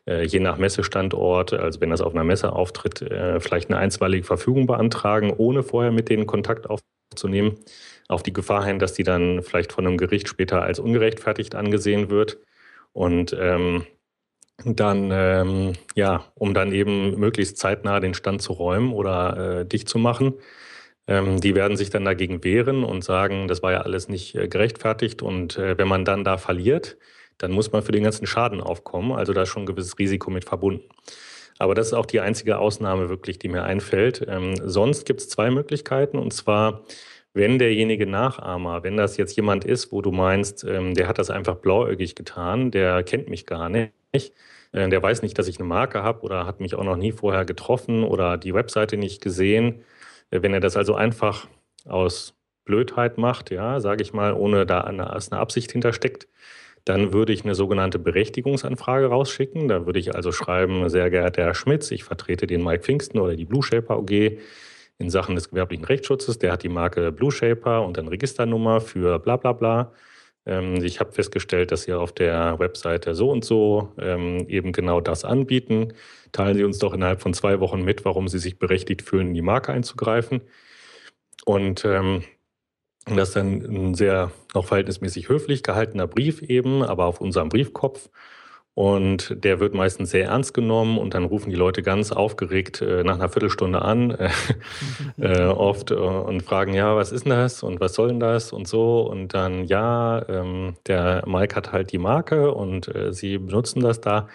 äh, je nach Messestandort, also wenn das auf einer Messe auftritt, äh, vielleicht eine einstweilige Verfügung beantragen, ohne vorher mit denen Kontakt aufzunehmen auf die Gefahr hin, dass die dann vielleicht von einem Gericht später als ungerechtfertigt angesehen wird. Und ähm, dann, ähm, ja, um dann eben möglichst zeitnah den Stand zu räumen oder äh, dicht zu machen. Ähm, die werden sich dann dagegen wehren und sagen, das war ja alles nicht äh, gerechtfertigt. Und äh, wenn man dann da verliert, dann muss man für den ganzen Schaden aufkommen. Also da ist schon ein gewisses Risiko mit verbunden. Aber das ist auch die einzige Ausnahme wirklich, die mir einfällt. Ähm, sonst gibt es zwei Möglichkeiten. Und zwar wenn derjenige Nachahmer, wenn das jetzt jemand ist, wo du meinst, ähm, der hat das einfach blauäugig getan, der kennt mich gar nicht, äh, der weiß nicht, dass ich eine Marke habe oder hat mich auch noch nie vorher getroffen oder die Webseite nicht gesehen. Äh, wenn er das also einfach aus Blödheit macht, ja, sage ich mal, ohne da eine, eine Absicht hintersteckt, dann würde ich eine sogenannte Berechtigungsanfrage rausschicken. Da würde ich also schreiben, sehr geehrter Herr Schmitz, ich vertrete den Mike Pfingsten oder die Blue Shaper OG in Sachen des gewerblichen Rechtsschutzes. Der hat die Marke Blue Shaper und dann Registernummer für bla bla bla. Ähm, ich habe festgestellt, dass Sie auf der Webseite so und so ähm, eben genau das anbieten. Teilen Sie uns doch innerhalb von zwei Wochen mit, warum Sie sich berechtigt fühlen, in die Marke einzugreifen. Und ähm, das ist dann ein sehr noch verhältnismäßig höflich gehaltener Brief eben, aber auf unserem Briefkopf. Und der wird meistens sehr ernst genommen und dann rufen die Leute ganz aufgeregt äh, nach einer Viertelstunde an, äh, äh, oft äh, und fragen, ja, was ist denn das und was soll denn das und so. Und dann, ja, ähm, der Mike hat halt die Marke und äh, sie benutzen das da.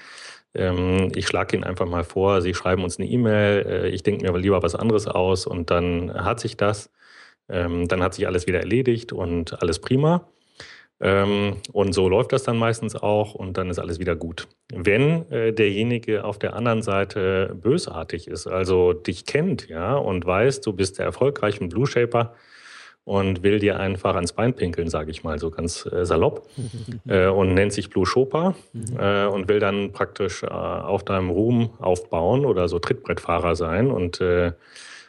Ähm, ich schlage Ihnen einfach mal vor, Sie schreiben uns eine E-Mail, äh, ich denke mir lieber was anderes aus und dann hat sich das. Ähm, dann hat sich alles wieder erledigt und alles prima. Ähm, und so läuft das dann meistens auch und dann ist alles wieder gut. Wenn äh, derjenige auf der anderen Seite bösartig ist, also dich kennt, ja, und weiß, du bist der erfolgreiche Blue Shaper und will dir einfach ans Bein pinkeln, sage ich mal so ganz äh, salopp, äh, und nennt sich Blue Shoper mhm. äh, und will dann praktisch auf deinem Ruhm aufbauen oder so Trittbrettfahrer sein und, äh,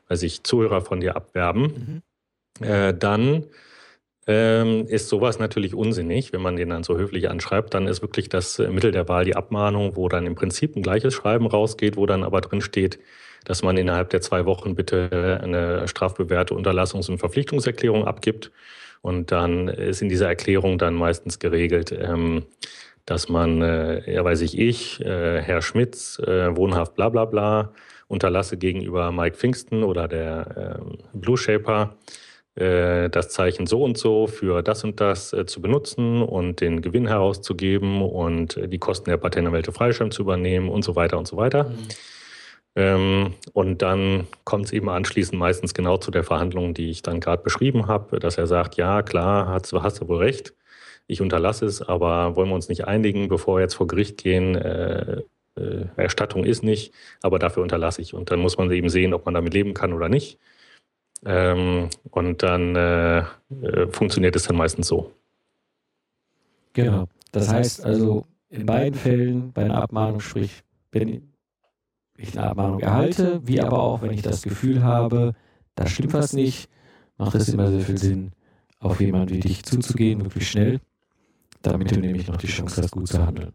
weiß ich, Zuhörer von dir abwerben, mhm. Dann ähm, ist sowas natürlich unsinnig. Wenn man den dann so höflich anschreibt, dann ist wirklich das äh, Mittel der Wahl die Abmahnung, wo dann im Prinzip ein gleiches Schreiben rausgeht, wo dann aber drin steht, dass man innerhalb der zwei Wochen bitte äh, eine strafbewährte Unterlassungs- und Verpflichtungserklärung abgibt. Und dann ist in dieser Erklärung dann meistens geregelt, ähm, dass man, äh, ja weiß ich, ich, äh, Herr Schmitz, äh, wohnhaft bla bla bla, unterlasse gegenüber Mike Pfingsten oder der äh, Blue Shaper das Zeichen so und so für das und das äh, zu benutzen und den Gewinn herauszugeben und äh, die Kosten der Patentanwälte Freischirm zu übernehmen und so weiter und so weiter. Mhm. Ähm, und dann kommt es eben anschließend meistens genau zu der Verhandlung, die ich dann gerade beschrieben habe, dass er sagt, ja klar, hast, hast du wohl recht, ich unterlasse es, aber wollen wir uns nicht einigen, bevor wir jetzt vor Gericht gehen, äh, äh, Erstattung ist nicht, aber dafür unterlasse ich. Und dann muss man eben sehen, ob man damit leben kann oder nicht. Ähm, und dann äh, äh, funktioniert es dann meistens so. Genau. Das heißt also, in beiden Fällen bei einer Abmahnung, sprich, wenn ich eine Abmahnung erhalte, wie aber auch, wenn ich das Gefühl habe, da stimmt was nicht, macht es immer sehr viel Sinn, auf jemanden wie dich zuzugehen, wirklich schnell, damit du nämlich noch die Chance hast, gut zu handeln.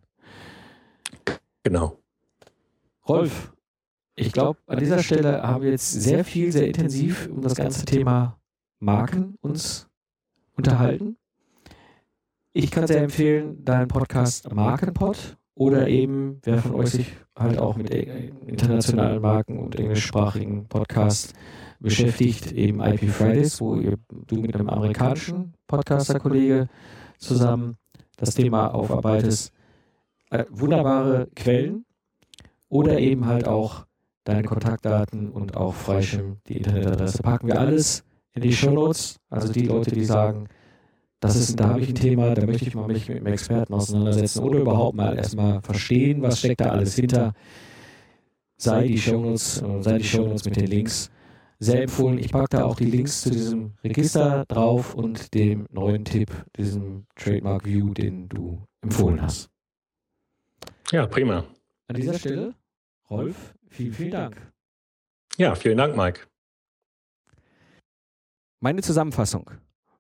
Genau. Rolf, ich glaube, an dieser Stelle haben wir jetzt sehr viel, sehr intensiv um das ganze Thema Marken uns unterhalten. Ich kann sehr empfehlen, deinen Podcast Markenpod oder eben, wer von euch sich halt auch mit internationalen Marken und englischsprachigen Podcasts beschäftigt, eben IP Fridays, wo ihr, du mit einem amerikanischen Podcaster-Kollege zusammen das Thema aufarbeitest. Äh, wunderbare Quellen oder eben halt auch deine Kontaktdaten und auch Freischirm, die Internetadresse. Packen wir alles in die Show Notes. Also die Leute, die sagen, das ist, da habe ich ein Thema, da möchte ich mal mich mit einem Experten auseinandersetzen oder überhaupt mal erstmal verstehen, was steckt da alles hinter. Sei die Shownotes, äh, sei die Shownotes mit den Links sehr empfohlen. Ich packe da auch die Links zu diesem Register drauf und dem neuen Tipp, diesem Trademark View, den du empfohlen hast. Ja, prima. An dieser Stelle, Rolf, Vielen, vielen Dank. Ja, vielen Dank, Mike. Meine Zusammenfassung.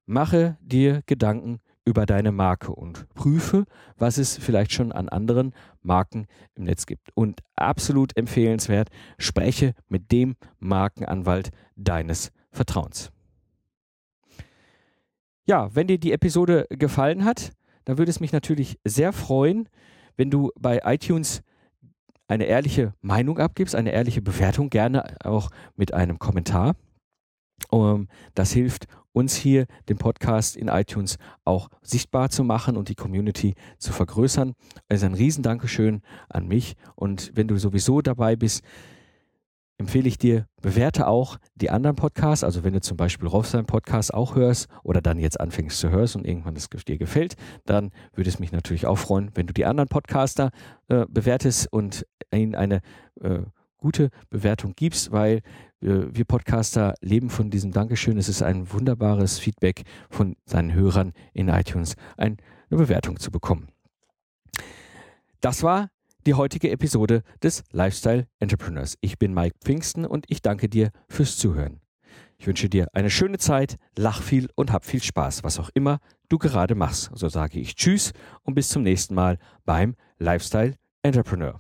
Mache dir Gedanken über deine Marke und prüfe, was es vielleicht schon an anderen Marken im Netz gibt. Und absolut empfehlenswert, spreche mit dem Markenanwalt deines Vertrauens. Ja, wenn dir die Episode gefallen hat, dann würde es mich natürlich sehr freuen, wenn du bei iTunes eine ehrliche Meinung abgibst, eine ehrliche Bewertung, gerne auch mit einem Kommentar. Um, das hilft uns hier, den Podcast in iTunes auch sichtbar zu machen und die Community zu vergrößern. Also ein Riesendankeschön an mich. Und wenn du sowieso dabei bist, empfehle ich dir, bewerte auch die anderen Podcasts. Also wenn du zum Beispiel Rolf sein Podcast auch hörst oder dann jetzt anfängst zu hören und irgendwann das dir gefällt, dann würde es mich natürlich auch freuen, wenn du die anderen Podcaster äh, bewertest und ihnen eine äh, gute Bewertung gibst, weil äh, wir Podcaster leben von diesem Dankeschön. Es ist ein wunderbares Feedback von seinen Hörern in iTunes, eine Bewertung zu bekommen. Das war die heutige Episode des Lifestyle Entrepreneurs. Ich bin Mike Pfingsten und ich danke dir fürs Zuhören. Ich wünsche dir eine schöne Zeit, lach viel und hab viel Spaß, was auch immer du gerade machst. So sage ich Tschüss und bis zum nächsten Mal beim Lifestyle Entrepreneur.